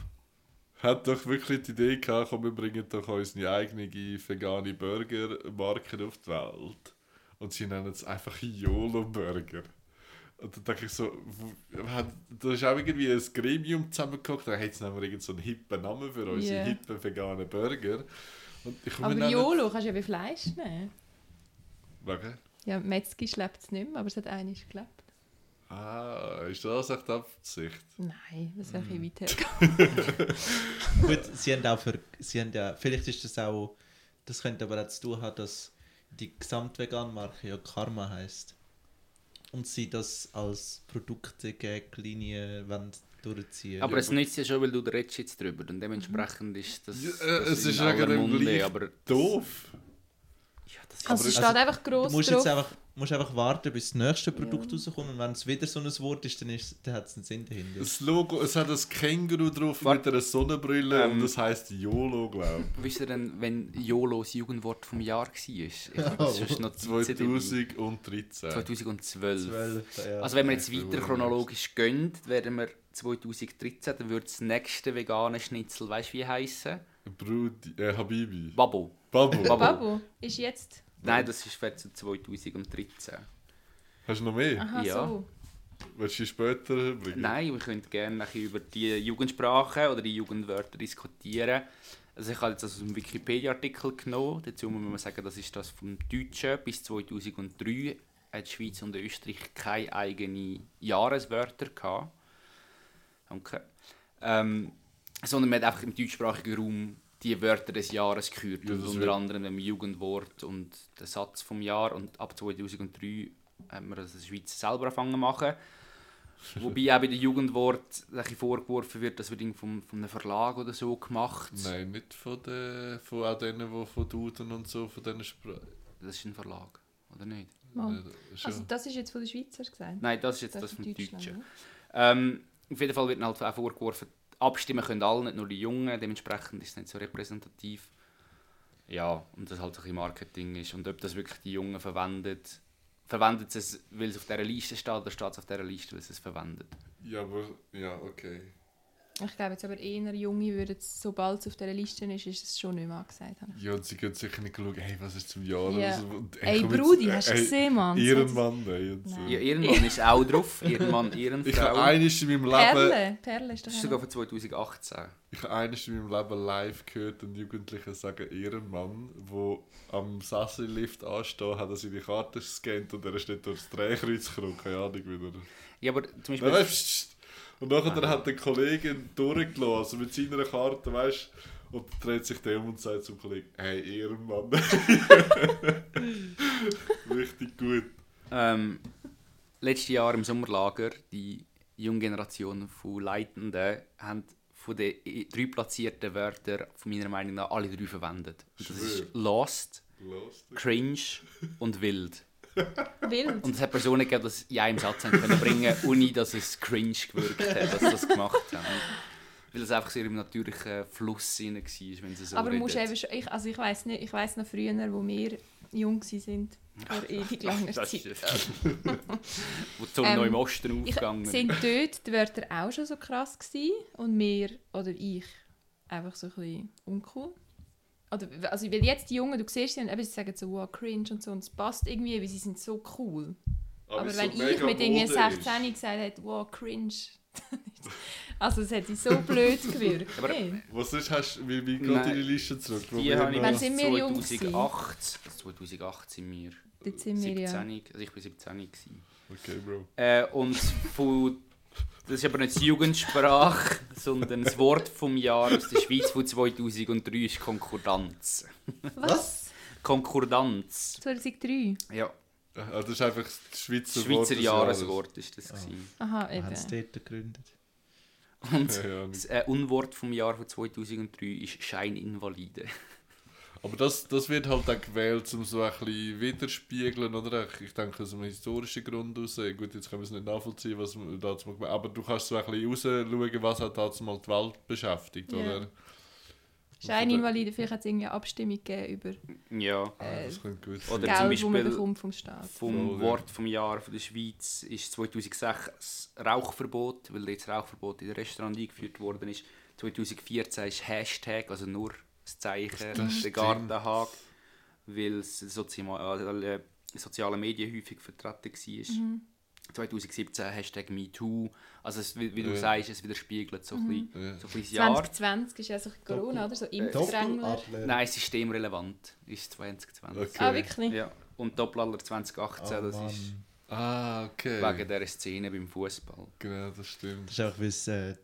hat doch wirklich die Idee gehabt, komm, wir bringen doch unsere eigene vegane Burgermarke auf die Welt. Und sie nennen es einfach YOLO-Burger. Und dann denke ich so, da ist auch irgendwie ein Gremium zusammengeguckt, da hat es nämlich irgend so einen hippen Namen für unsere Ja. hippen veganen Burger. Und ich Aber YOLO kannst du ja bei Fleisch nehmen. Wegen? Ja, Metzgi schleppt es nicht mehr, aber es hat einiges gelebt. Ah, ist das echt Absicht? Nein, das wäre Mhm. ein bisschen weit hergegangen. Gut, sie haben auch für, sie haben ja, vielleicht ist das auch, das könnte aber auch zu tun haben, dass die Gesamtvegan-Marke ja Karma heißt und sie das als Produkte-Linie wollen durchziehen. Aber es nützt ja schon, weil du da redest jetzt drüber und dementsprechend ist das, Ja, äh, das es ist in aller wegen dem Munde, aber Doof. Ja, das Also es steht einfach Du gross musst drauf. jetzt einfach, musst einfach warten, bis das nächste Produkt rauskommt und wenn es wieder so ein Wort ist, dann, ist, dann hat es einen Sinn dahinter. Das Logo, es hat ein Känguru drauf Warte. mit einer Sonnenbrille Ähm. und das heisst YOLO, glaube Wisst ihr denn, wenn YOLO das Jugendwort vom Jahr war? Ich habe Oh. sonst noch ich. Notizen dabei. 2013. 2012. Zwölf, ja. Also wenn wir jetzt Ja, weiter chronologisch gehen, werden wir 2013, dann würde das nächste vegane Schnitzel, weißt du wie heißen? Brudi, äh, Habibi. Babo. Babo. Babo. Babo ist jetzt... Nein, das ist für 2013. Hast du noch mehr? Aha, Ja. so. Willst du später bringen? Nein, wir können gerne ein bisschen über die Jugendsprachen oder die Jugendwörter diskutieren. Also ich habe jetzt also einen Wikipedia-Artikel genommen. Dazu muss man sagen, das ist das vom Deutschen. Bis 2003 hat die Schweiz und Österreich keine eigenen Jahreswörter gehabt. Danke. Ähm, sondern man hat einfach im deutschsprachigen Raum die Wörter des Jahres gehört. Ja, das unter anderem dem Jugendwort und den Satz vom Jahr. Und ab 2003 haben wir das in der Schweiz selber angefangen zu machen. Wobei auch bei den Jugendwort ein bisschen vorgeworfen wird, das wird vom, von einem Verlag oder so gemacht. Nein, nicht von, den, von auch denen, die von Duden und so, von diesen Sprachen. Das ist ein Verlag, oder nicht? Äh, Also das ist jetzt von der Schweiz, hast du gesagt? Nein, das ist jetzt das, ist vom Deutschen. oder? Ähm, auf jeden Fall wird halt auch vorgeworfen, abstimmen können alle, nicht nur die Jungen, dementsprechend ist es nicht so repräsentativ. Ja, und das halt so ein Marketing ist. Und ob das wirklich die Jungen verwendet, verwendet es, weil es auf dieser Liste steht, oder steht es auf dieser Liste, weil sie es verwendet? ja, aber. Ja, okay. Ich glaube jetzt aber eher Junge würden, sobald es auf dieser Liste ist, ist es schon nicht mehr angesagt. Ja, und sie gehen sicher nicht schauen, hey, was ist zum Jahr? Ja. Also, und, Ey, komm jetzt- Brudi, hast du ey, gesehen, Mann? Ehrenmann, ey. Und so. Nein. Ja, Ehrenmann ist auch drauf, Ehrenmann, Ich habe eines in meinem Leben. Perle, Perle ist doch Das ist sogar von 2018. Ich habe eines in meinem Leben live gehört, einen Jugendlichen sagen, Ehrenmann, der am Sessellift ansteht, hat er seine Karte gescannt und er ist nicht durchs Drehkreuz gekommen, keine Ahnung wieder. Ja, aber zum Nein, Beispiel... weißt, pst, und nachher hat der Kollege durchgelassen, also mit seiner Karte, weißt und dreht sich der um und sagt zum Kollegen, hey Ehrenmann. Richtig gut. Ähm, letztes Jahr im Sommerlager, die junge Generation von Leitenden haben von den drei platzierten Wörtern von meiner Meinung nach alle drei verwendet. Und das ist. Lost, Los. Cringe und Wild. Wild. Und es hat Personen gegeben, die das in einem Satz haben können bringen ohne dass es cringe gewirkt hat, dass sie das gemacht haben. Weil es einfach so ihrem natürlichen Fluss rein war, wenn sie so aber reden. musst eben schon, ich, also ich weiß nicht, ich weiß noch früher, wo wir jung waren, sind, vor ewig langer Zeit. ist, wo die Sonne Ähm, im Osten Ich, aufgegangen sind dort die Wörter auch schon so krass gewesen und wir, oder ich, einfach so ein bisschen uncool. Oder, also weil jetzt die Jungen, du siehst sie und eben, sie sagen so, wow, cringe und so und es passt irgendwie, weil sie sind so cool. Aber, es wenn so ich mit irgendwie Mode 16 gesagt hätte, wow, cringe, also es hätte so blöd gewirkt. Aber- Nee. Was ist, hast, wie, wie geht deine Liste zurück? Die wir habe ich bis sind wir jung gewesen? 2008, also 2008 sind wir Dort sind wir 17, ja. also ich war 17 gewesen. Okay, Bro. Äh, und von, das ist aber nicht die Jugendsprache, sondern das Wort vom Jahr aus der Schweiz von 2003 ist Konkordanz. Was? Konkordanz. 2003? Ja, Ah, das ist einfach das Schweizer, das Wort Schweizer des Jahreswort ist das. gewesen. Aha, haben sie eben. dort gegründet. Und. Ja, ja, das äh, Unwort vom Jahr von 2003 ist Scheininvalide. Aber das, das wird halt auch gewählt, um so ein bisschen widerspiegeln, oder? Ich denke, aus einem historischen Grund raus. Gut, jetzt können wir es nicht nachvollziehen, was man da mal gemacht Aber du kannst so ein bisschen rausschauen, was hat da mal die Welt beschäftigt, Ja. oder? Scheininvalide, vielleicht hat es irgendwie eine Abstimmung gegeben über Ja. Ah, äh, das könnte gut Oder sein. zum Geld, man Beispiel bekommt vom Staat. Vom ja. Wort vom Jahr von der Schweiz ist 2006 das Rauchverbot, weil jetzt Rauchverbot in den Restaurant eingeführt worden ist. 2014 ist Hashtag, also nur das Zeichen, Das der stimmt. Gartenhag, weil es in sozialen äh, sozialen Medien häufig vertreten war. Mhm. 2017 Hashtag MeToo. Also es, wie, wie du Ja. sagst, es widerspiegelt so ein bisschen, Ja. so ein bisschen Jahr. 2020 ist ja so Corona, oder? So Äh, Impfdrängler. Nein, systemrelevant ist 2020. Okay. Ah, wirklich? Ja. Und Doppelaller 2018, Oh, das Mann. ist Ah, okay. wegen dieser Szene beim Fußball. Genau, das stimmt. Das ist einfach, weil es äh,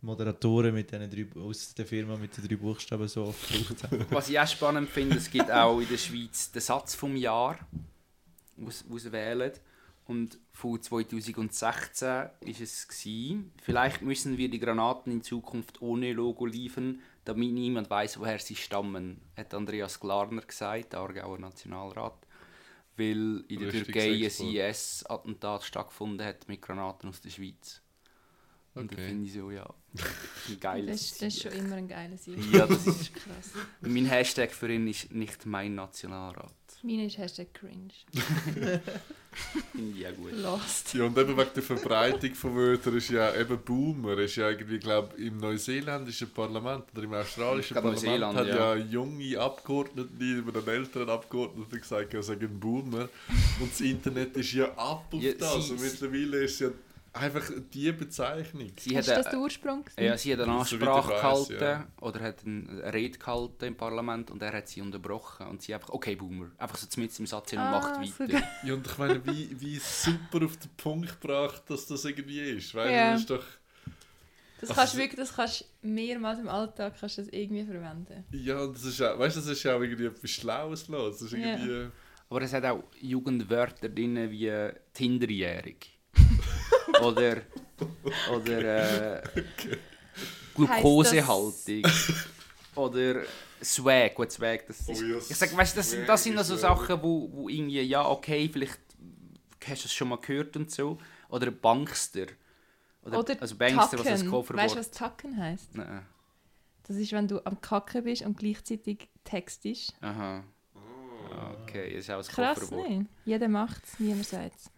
Moderatoren mit den drei, aus der Firma mit den drei Buchstaben so oft gebraucht haben. Was ich auch spannend finde, es gibt auch in der Schweiz den Satz vom Jahr aus, auswählen. Und von 2016 ist es gewesen, vielleicht müssen wir die Granaten in Zukunft ohne Logo liefern, damit niemand weiß, woher sie stammen, hat Andreas Glarner gesagt, der Aargauer Nationalrat, weil in der Türkei ein. IS-Attentat stattgefunden hat mit Granaten aus der Schweiz. Und da Okay. finde ich so, ja, ein Das geiles ist, das ist schon immer ein geiler Sieg. Ja, das Das ist, krass. mein Hashtag für ihn ist nicht mein Nationalrat. Meine ist Hashtag cringe. Finde ich auch gut. Lost. Ja, und eben wegen der Verbreitung von Wörtern ist ja eben Boomer, ist ja irgendwie, glaube im neuseeländischen Parlament oder im australischen Parlament Neuseeland, hat ja. ja. junge Abgeordnete über den älteren Abgeordneten gesagt, ja, sagen Boomer. Und das Internet ist ja ab auf Ja, das. Und mittlerweile ist ja einfach die Bezeichnung. Sie Ist hat, das der Ursprung? gewesen? Ja, sie hat eine Ansprache weiss, gehalten ja. oder hat eine Rede gehalten im Parlament und er hat sie unterbrochen und sie einfach, okay Boomer, einfach so mitten im Satz hin und Ah, macht so weiter. geil. Ja, und ich meine, wie, wie super auf den Punkt gebracht, dass das irgendwie ist. Weil Ja. das ist doch. Das kannst du wirklich, das kannst mehrmals im Alltag kannst du das irgendwie verwenden. Ja, und das ist auch, weißt du, das ist ja auch irgendwie etwas Schlaues los. Das ist Ja. irgendwie. Aber es hat auch Jugendwörter drin wie äh, Tinderjährig. Oder oder äh, Glukosehaltung. oder Swag, gut Swag, das ist, Oh ja, ich sag, weißt, das, Swag das sind noch ist, so äh, Sachen, wo, wo irgendwie, ja okay, vielleicht hast du es schon mal gehört und so, oder Bankster. Oder, Oder also Bankster, was das Tacken. Kofferwort. Weißt du, was Tacken heisst? Nein. Das ist, wenn du am Kacken bist und gleichzeitig textest. Aha. Okay, das ist auch ein Krass, Kofferwort. ne? Jeder macht es, niemand sagt es.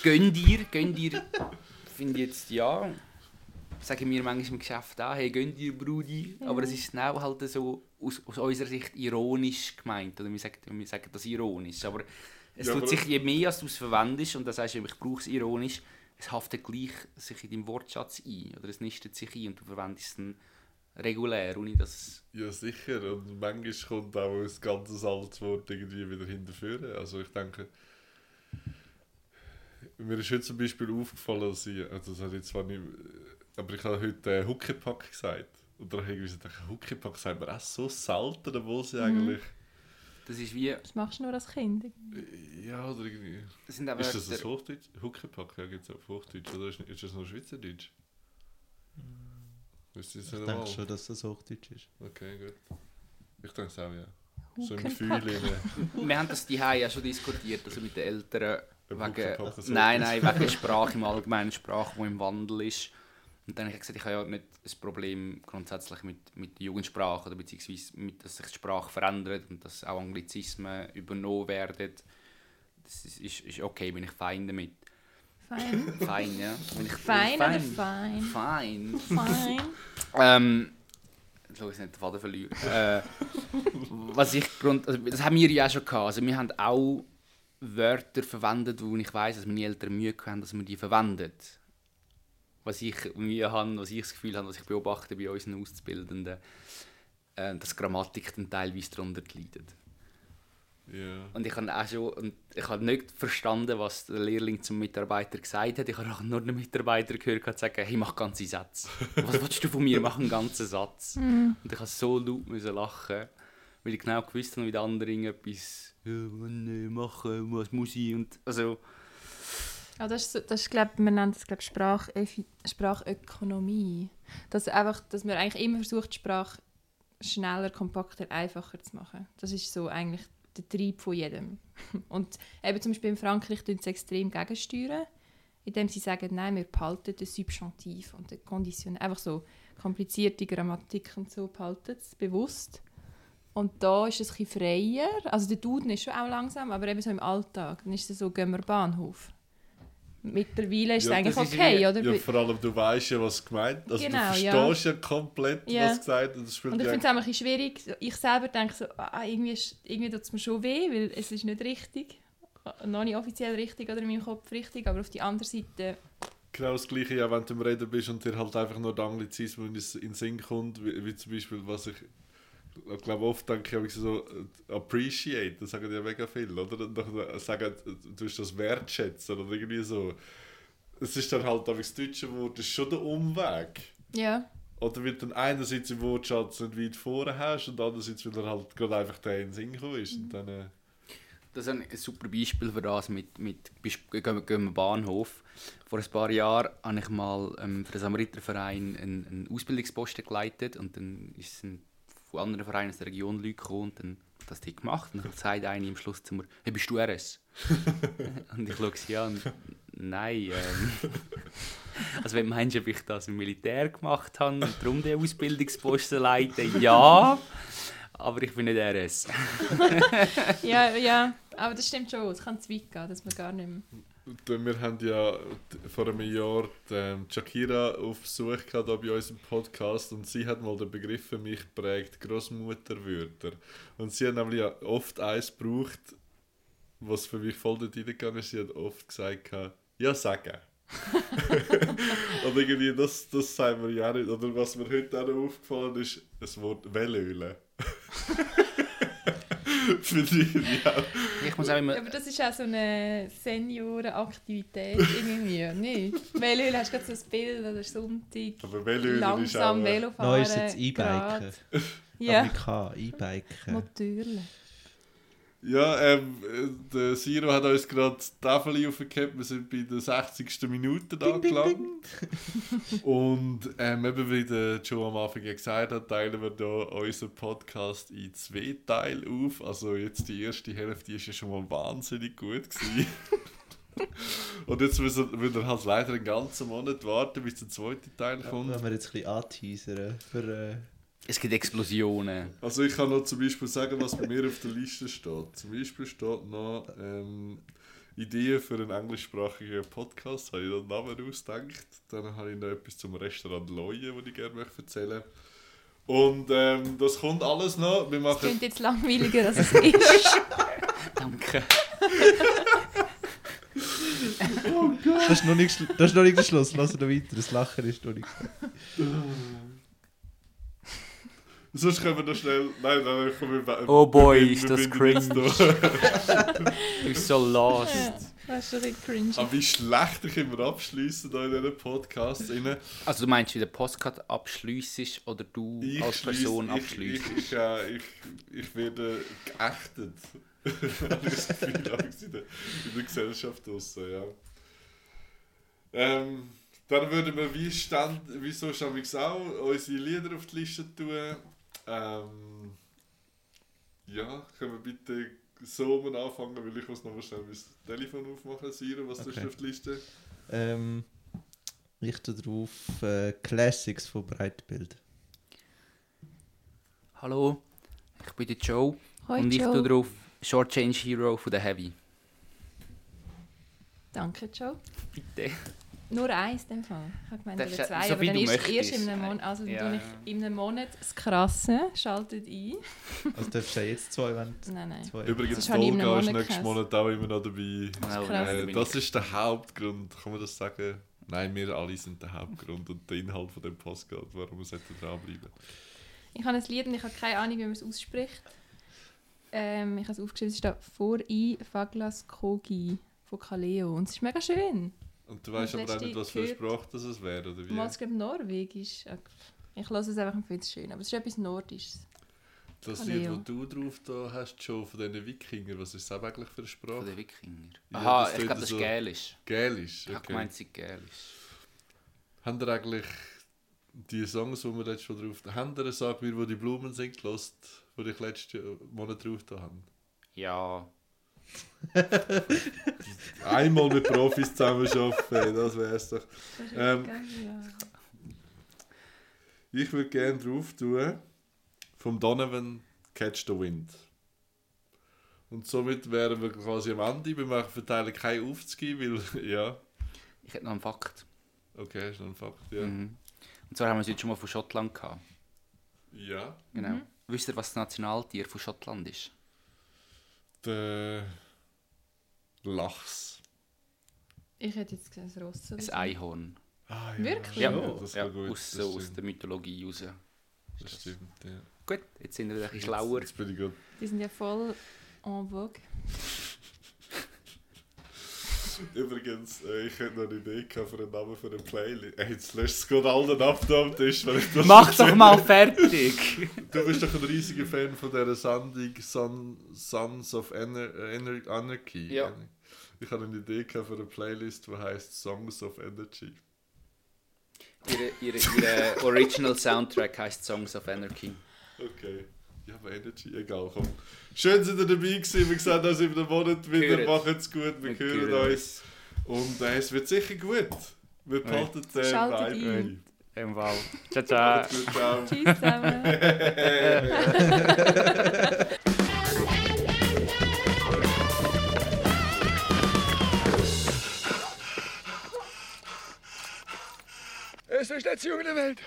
Gönn dir, gönn dir, finde ich jetzt ja. Sagen wir manchmal im Geschäft auch, hey, gönn dir, Brudi. Aber es ist auch halt so aus, aus unserer Sicht ironisch gemeint. Oder wir sagen, wir sagen das ironisch. Aber es Ja, tut sich, je mehr als du es verwendest, und das heißt, ich brauche es ironisch, es haftet gleich sich in deinem Wortschatz ein. Oder es nistet sich ein und du verwendest es dann regulär, ohne dass es... Ja, sicher. Und manchmal kommt auch ein ganzes altes Wort irgendwie wieder hinterführen. Also ich denke, mir ist heute zum Beispiel aufgefallen, dass ich, also das hat jetzt zwar nicht, aber ich habe heute äh, Huckepack gesagt. Und da habe ich gedacht, Huckepack sagt man auch so selten, obwohl sie eigentlich, Das ist wie... Das machst du nur als Kind. ja, oder irgendwie, Das sind auch ist das ein Hochdeutsch? Huckepack, ja, gibt es auf Hochdeutsch, oder ist, ist das noch Schweizerdeutsch? Das Ich denke schon, dass das Hochdeutsch ist. Okay, gut. Ich denke es auch, ja. So im. Gefühl. Wir haben das die ja schon diskutiert, also mit den Eltern wegen, das nein, nein, wegen Sprache im Allgemeinen, Sprache, die im Wandel ist. Und dann habe ich gesagt, ich habe ja nicht ein Problem grundsätzlich mit, mit Jugendsprache oder beziehungsweise mit, dass sich die Sprache verändert und dass auch Anglizismen übernommen werden. Das ist, ist, ist okay, bin ich fein damit. Fein. Fein, ja. Bin ich Fein oder fein? fein? Fein. Fein. Ähm, schau ich nicht den Faden verlieren. Äh, was ich grund, also das haben wir ja auch schon gehabt. Also wir haben auch Wörter verwendet, wo ich weiß, dass meine Eltern Mühe haben, dass man die verwendet. Was ich Mühe habe, was ich das Gefühl habe, was ich beobachte bei unseren Auszubildenden, äh, dass Grammatik dann teilweise darunter leidet. Ja. Und ich habe auch schon, und ich habe nicht verstanden, was der Lehrling zum Mitarbeiter gesagt hat. Ich habe auch nur den Mitarbeiter gehört, der sagen, hey, mach ganze Sätze. Was willst du von mir? Mach einen ganzen Satz. Und ich musste so laut müssen lachen, weil ich genau gewusst habe, wie der andere irgendetwas ja, machen, was muss ich und also Ja, das ist, das ist glaub, wir nennen das glaub, Sprachökonomie. Dass, einfach, dass man eigentlich immer versucht, Sprache schneller, kompakter, einfacher zu machen. Das ist so eigentlich der Trieb von jedem. Und eben zum Beispiel in Frankreich tun sie extrem gegensteuern, indem sie sagen, nein, wir behalten das Substantiv und den Kondition. Einfach so komplizierte Grammatik und so behalten es bewusst. Und da ist es ein bisschen freier. Also der Duden ist schon auch langsam, aber eben so im Alltag. Dann ist es so, gehen wir Bahnhof. Mittlerweile ist Ja, es eigentlich okay, wie- oder? Ja, vor allem du weißt ja, was gemeint Also Genau, du ja. verstehst ja, komplett, Ja. was gesagt und das spielt Und ich ja finde es auch ein bisschen schwierig. Ich selber denke so, ah, irgendwie, ist- irgendwie tut es mir schon weh, weil es ist nicht richtig. Noch nicht offiziell richtig oder in meinem Kopf richtig, aber auf die andere Seite, genau das gleiche, ja, wenn du am Reden bist und dir halt einfach nur der Anglizismus in in den Sinn kommt, wie, wie zum Beispiel, was ich ich glaube oft denke ich so äh, appreciate, das sagen ja mega viel, oder? Und dann sagen, du hast das wertschätzen oder irgendwie so. Es ist dann halt das deutsche Wort ist schon der Umweg. ja. Oder weil du dann einerseits im Wortschatz nicht weit vorne hast und andererseits, weil er halt gerade einfach der in den Sinn gekommen ist. Und dann, äh, Das ist ein super Beispiel für das mit, mit gehen, gehen wir Bahnhof. Vor ein paar Jahren habe ich mal ähm, für den Samariterverein einen, einen Ausbildungsposten geleitet und dann ist ein, von anderen Vereinen aus der Region Leute gekommen und dann hat das die gemacht und dann sagt eine am Schluss zu mir, hey, bist du RS? und ich schaue sie an, nein. Ähm, also wenn du meinst, ob ich das im Militär gemacht habe und darum den Ausbildungsposten leite, ja, aber ich bin nicht RS. Ja, ja, aber das stimmt schon. Es kann zu weit gehen, dass man gar nicht mehr... Wir haben ja vor einem Jahr die, ähm, Shakira auf Besuch gehabt, bei unserem Podcast und sie hat mal den Begriff für mich geprägt, Großmutterwörter. Und sie hat nämlich ja oft eins gebraucht, was für mich voll dort reingegangen ist. Sie hat oft gesagt, ja, sagen. und irgendwie, das, das sagen wir ja nicht. Oder was mir heute auch noch aufgefallen ist, das Wort Wellöle. Finde ich irgendwie auch. Ich muss auch immer... Aber das ist auch so eine Seniorenaktivität irgendwie, nicht? Weil hast du gerade so ein Bild, oder Sonntag, Aber ist auch... langsam äh, Velofahren. Neu ist jetzt E-Biken. Ja. Ja, Mit K, E-Biken. natürlich. Ja, ähm, äh, der Siro hat uns gerade die Tafel aufgehabt. Wir sind bei der 60. Minute angelangt. Und ähm, eben wie der Joe am Anfang ja gesagt hat, teilen wir hier unseren Podcast in zwei Teile auf. Also jetzt die erste Hälfte ist ja schon mal wahnsinnig gut gewesen. Und jetzt müssen wir halt leider einen ganzen Monat warten, bis der zweite Teil kommt. Wenn wir jetzt ein bisschen anteasern für... Äh, Es gibt Explosionen. Also ich kann noch zum Beispiel sagen, was bei mir auf der Liste steht. Zum Beispiel steht noch ähm, Ideen für einen englischsprachigen Podcast. Habe ich einen Namen ausgedacht. Dann habe ich noch etwas zum Restaurant Leue, das ich gerne möchte erzählen Und ähm, das kommt alles noch. Wir Das machen... klingt jetzt langweiliger, als es ist. Danke. das, ist noch nicht, das ist noch nicht der Schluss, lass noch weiter. Das Lachen ist noch nicht... Sonst können wir noch schnell... Nein, dann kommen wir... Oh boy, wir- ist wir das da. Du bist so lost. Ja, das ist bisschen cringe. Aber wie schlecht ich immer abschließen da in diesen Podcasts. rein. Also du meinst, wie der Postcard abschliessest oder du Ich als Person abschliessest? Ich, ich, äh, ich, ich werde geächtet. Das Gefühl, in der, in der Gesellschaft draussen, ja. Ähm, dann würden wir wie, stand, wie so schon auch unsere Lieder auf die Liste tun. Ähm, ja, können wir bitte so mal anfangen, weil ich muss noch mal schnell mein Telefon aufmachen. Siro, was Okay. du auf die Liste? Ähm, ich tue drauf äh, Classics von Breitbild. Hallo, ich bin der Joe Hoi, und ich Joe. tue drauf Short Change Hero von der Heavy. Danke, Joe. Bitte. Nur eins in dem Fall. Ich habe gemeint, Das oder ist- zwei, so aber dann erst, erst in einem Monat. Also Ja, tue ja. ich in einem Monat das Krasse, schaltet ein. Also darfst du ja jetzt zwei, wenn Nein, nein. zwei... Übrigens, Das einem Volga ist nächsten. Monat auch immer noch dabei. Genau, krass. da Äh, bin das ist der Hauptgrund, kann man das sagen? Nein, wir alle sind der Hauptgrund und der Inhalt von dem Postcard, warum wir sollten dranbleiben. Ich habe ein Lied und ich habe keine Ahnung, wie man es ausspricht. Ähm, ich habe es aufgeschrieben, es steht «Vor i Faglas Kogi» von Kaleo. Und es ist mega schön. Und du weißt aber auch nicht, was für eine gehört- Sprache das es wäre, oder wie? Ich glaube, Norwegisch. Ich lasse es einfach und finde es schön. Aber es ist etwas Nordisches. Das Kaleo. Lied, das du drauf da hast, schon von diesen Wikingern, was ist das eigentlich für eine Von Sprache? den Wikinger. Ja, Aha, ich glaube, das so- ist Gälisch. Gälisch, Ich habe okay. gemeint, es sei Gälisch. Habt ihr eigentlich die Songs, die wir letztes Mal drauf haben, habt ihr «Sag mir, wo die Blumen sind» gelost, die ich letzten Monat drauf da habe? Ja. Einmal mit Profis zusammen arbeiten, das wär's doch. Das Ähm, geil, ja. Ich würde gerne drauf tun, vom Donovan Catch the Wind. Und somit wären wir quasi am Ende. Wir machen verteilen keine Aufzüge, weil, ja, Ich hätte noch einen Fakt. okay, ist noch ein Fakt, ja. Mhm. Und zwar haben wir es heute schon mal von Schottland gehabt. Ja, Genau. Mhm. Wisst ihr, was das Nationaltier von Schottland ist? Der Lachs. Ich hätte jetzt gesagt, das Ross Ein so. Einhorn. Ah, Wirklich? Ja, Ja, das ja gut. aus, das so aus der Mythologie raus. Das stimmt, ja. Gut, jetzt sind wir ein bisschen Jetzt, schlauer. jetzt bin ich gut. Die sind ja voll en vogue. Übrigens, äh, ich hätte noch eine Idee gehabt für einen Namen für eine Playlist. Ey, jetzt löscht es gerade allen ab da am Tisch, wenn ich das Mach doch mal fertig! Du bist doch ein riesiger Fan von dieser Sendung Son, Sons of Ener Ener Anarchy. Ja. Ich hatte eine Idee gehabt für eine Playlist, die heißt Songs of Energy. Ihre, ihre, ihre Original Soundtrack heißt Songs of Anarchy. Okay. Ja, aber Energy, egal, komm. Schön, dass ihr dabei gewesen. Wir sehen uns in einem Monat wieder. Macht's gut, wir, Wir hören hören uns. Und äh, es wird sicher gut. Wir behalten den Schaltet Vibe. Im Fall. Ciao, ciao. Ciao. Tschüss zusammen. Es ist Junge der Welt.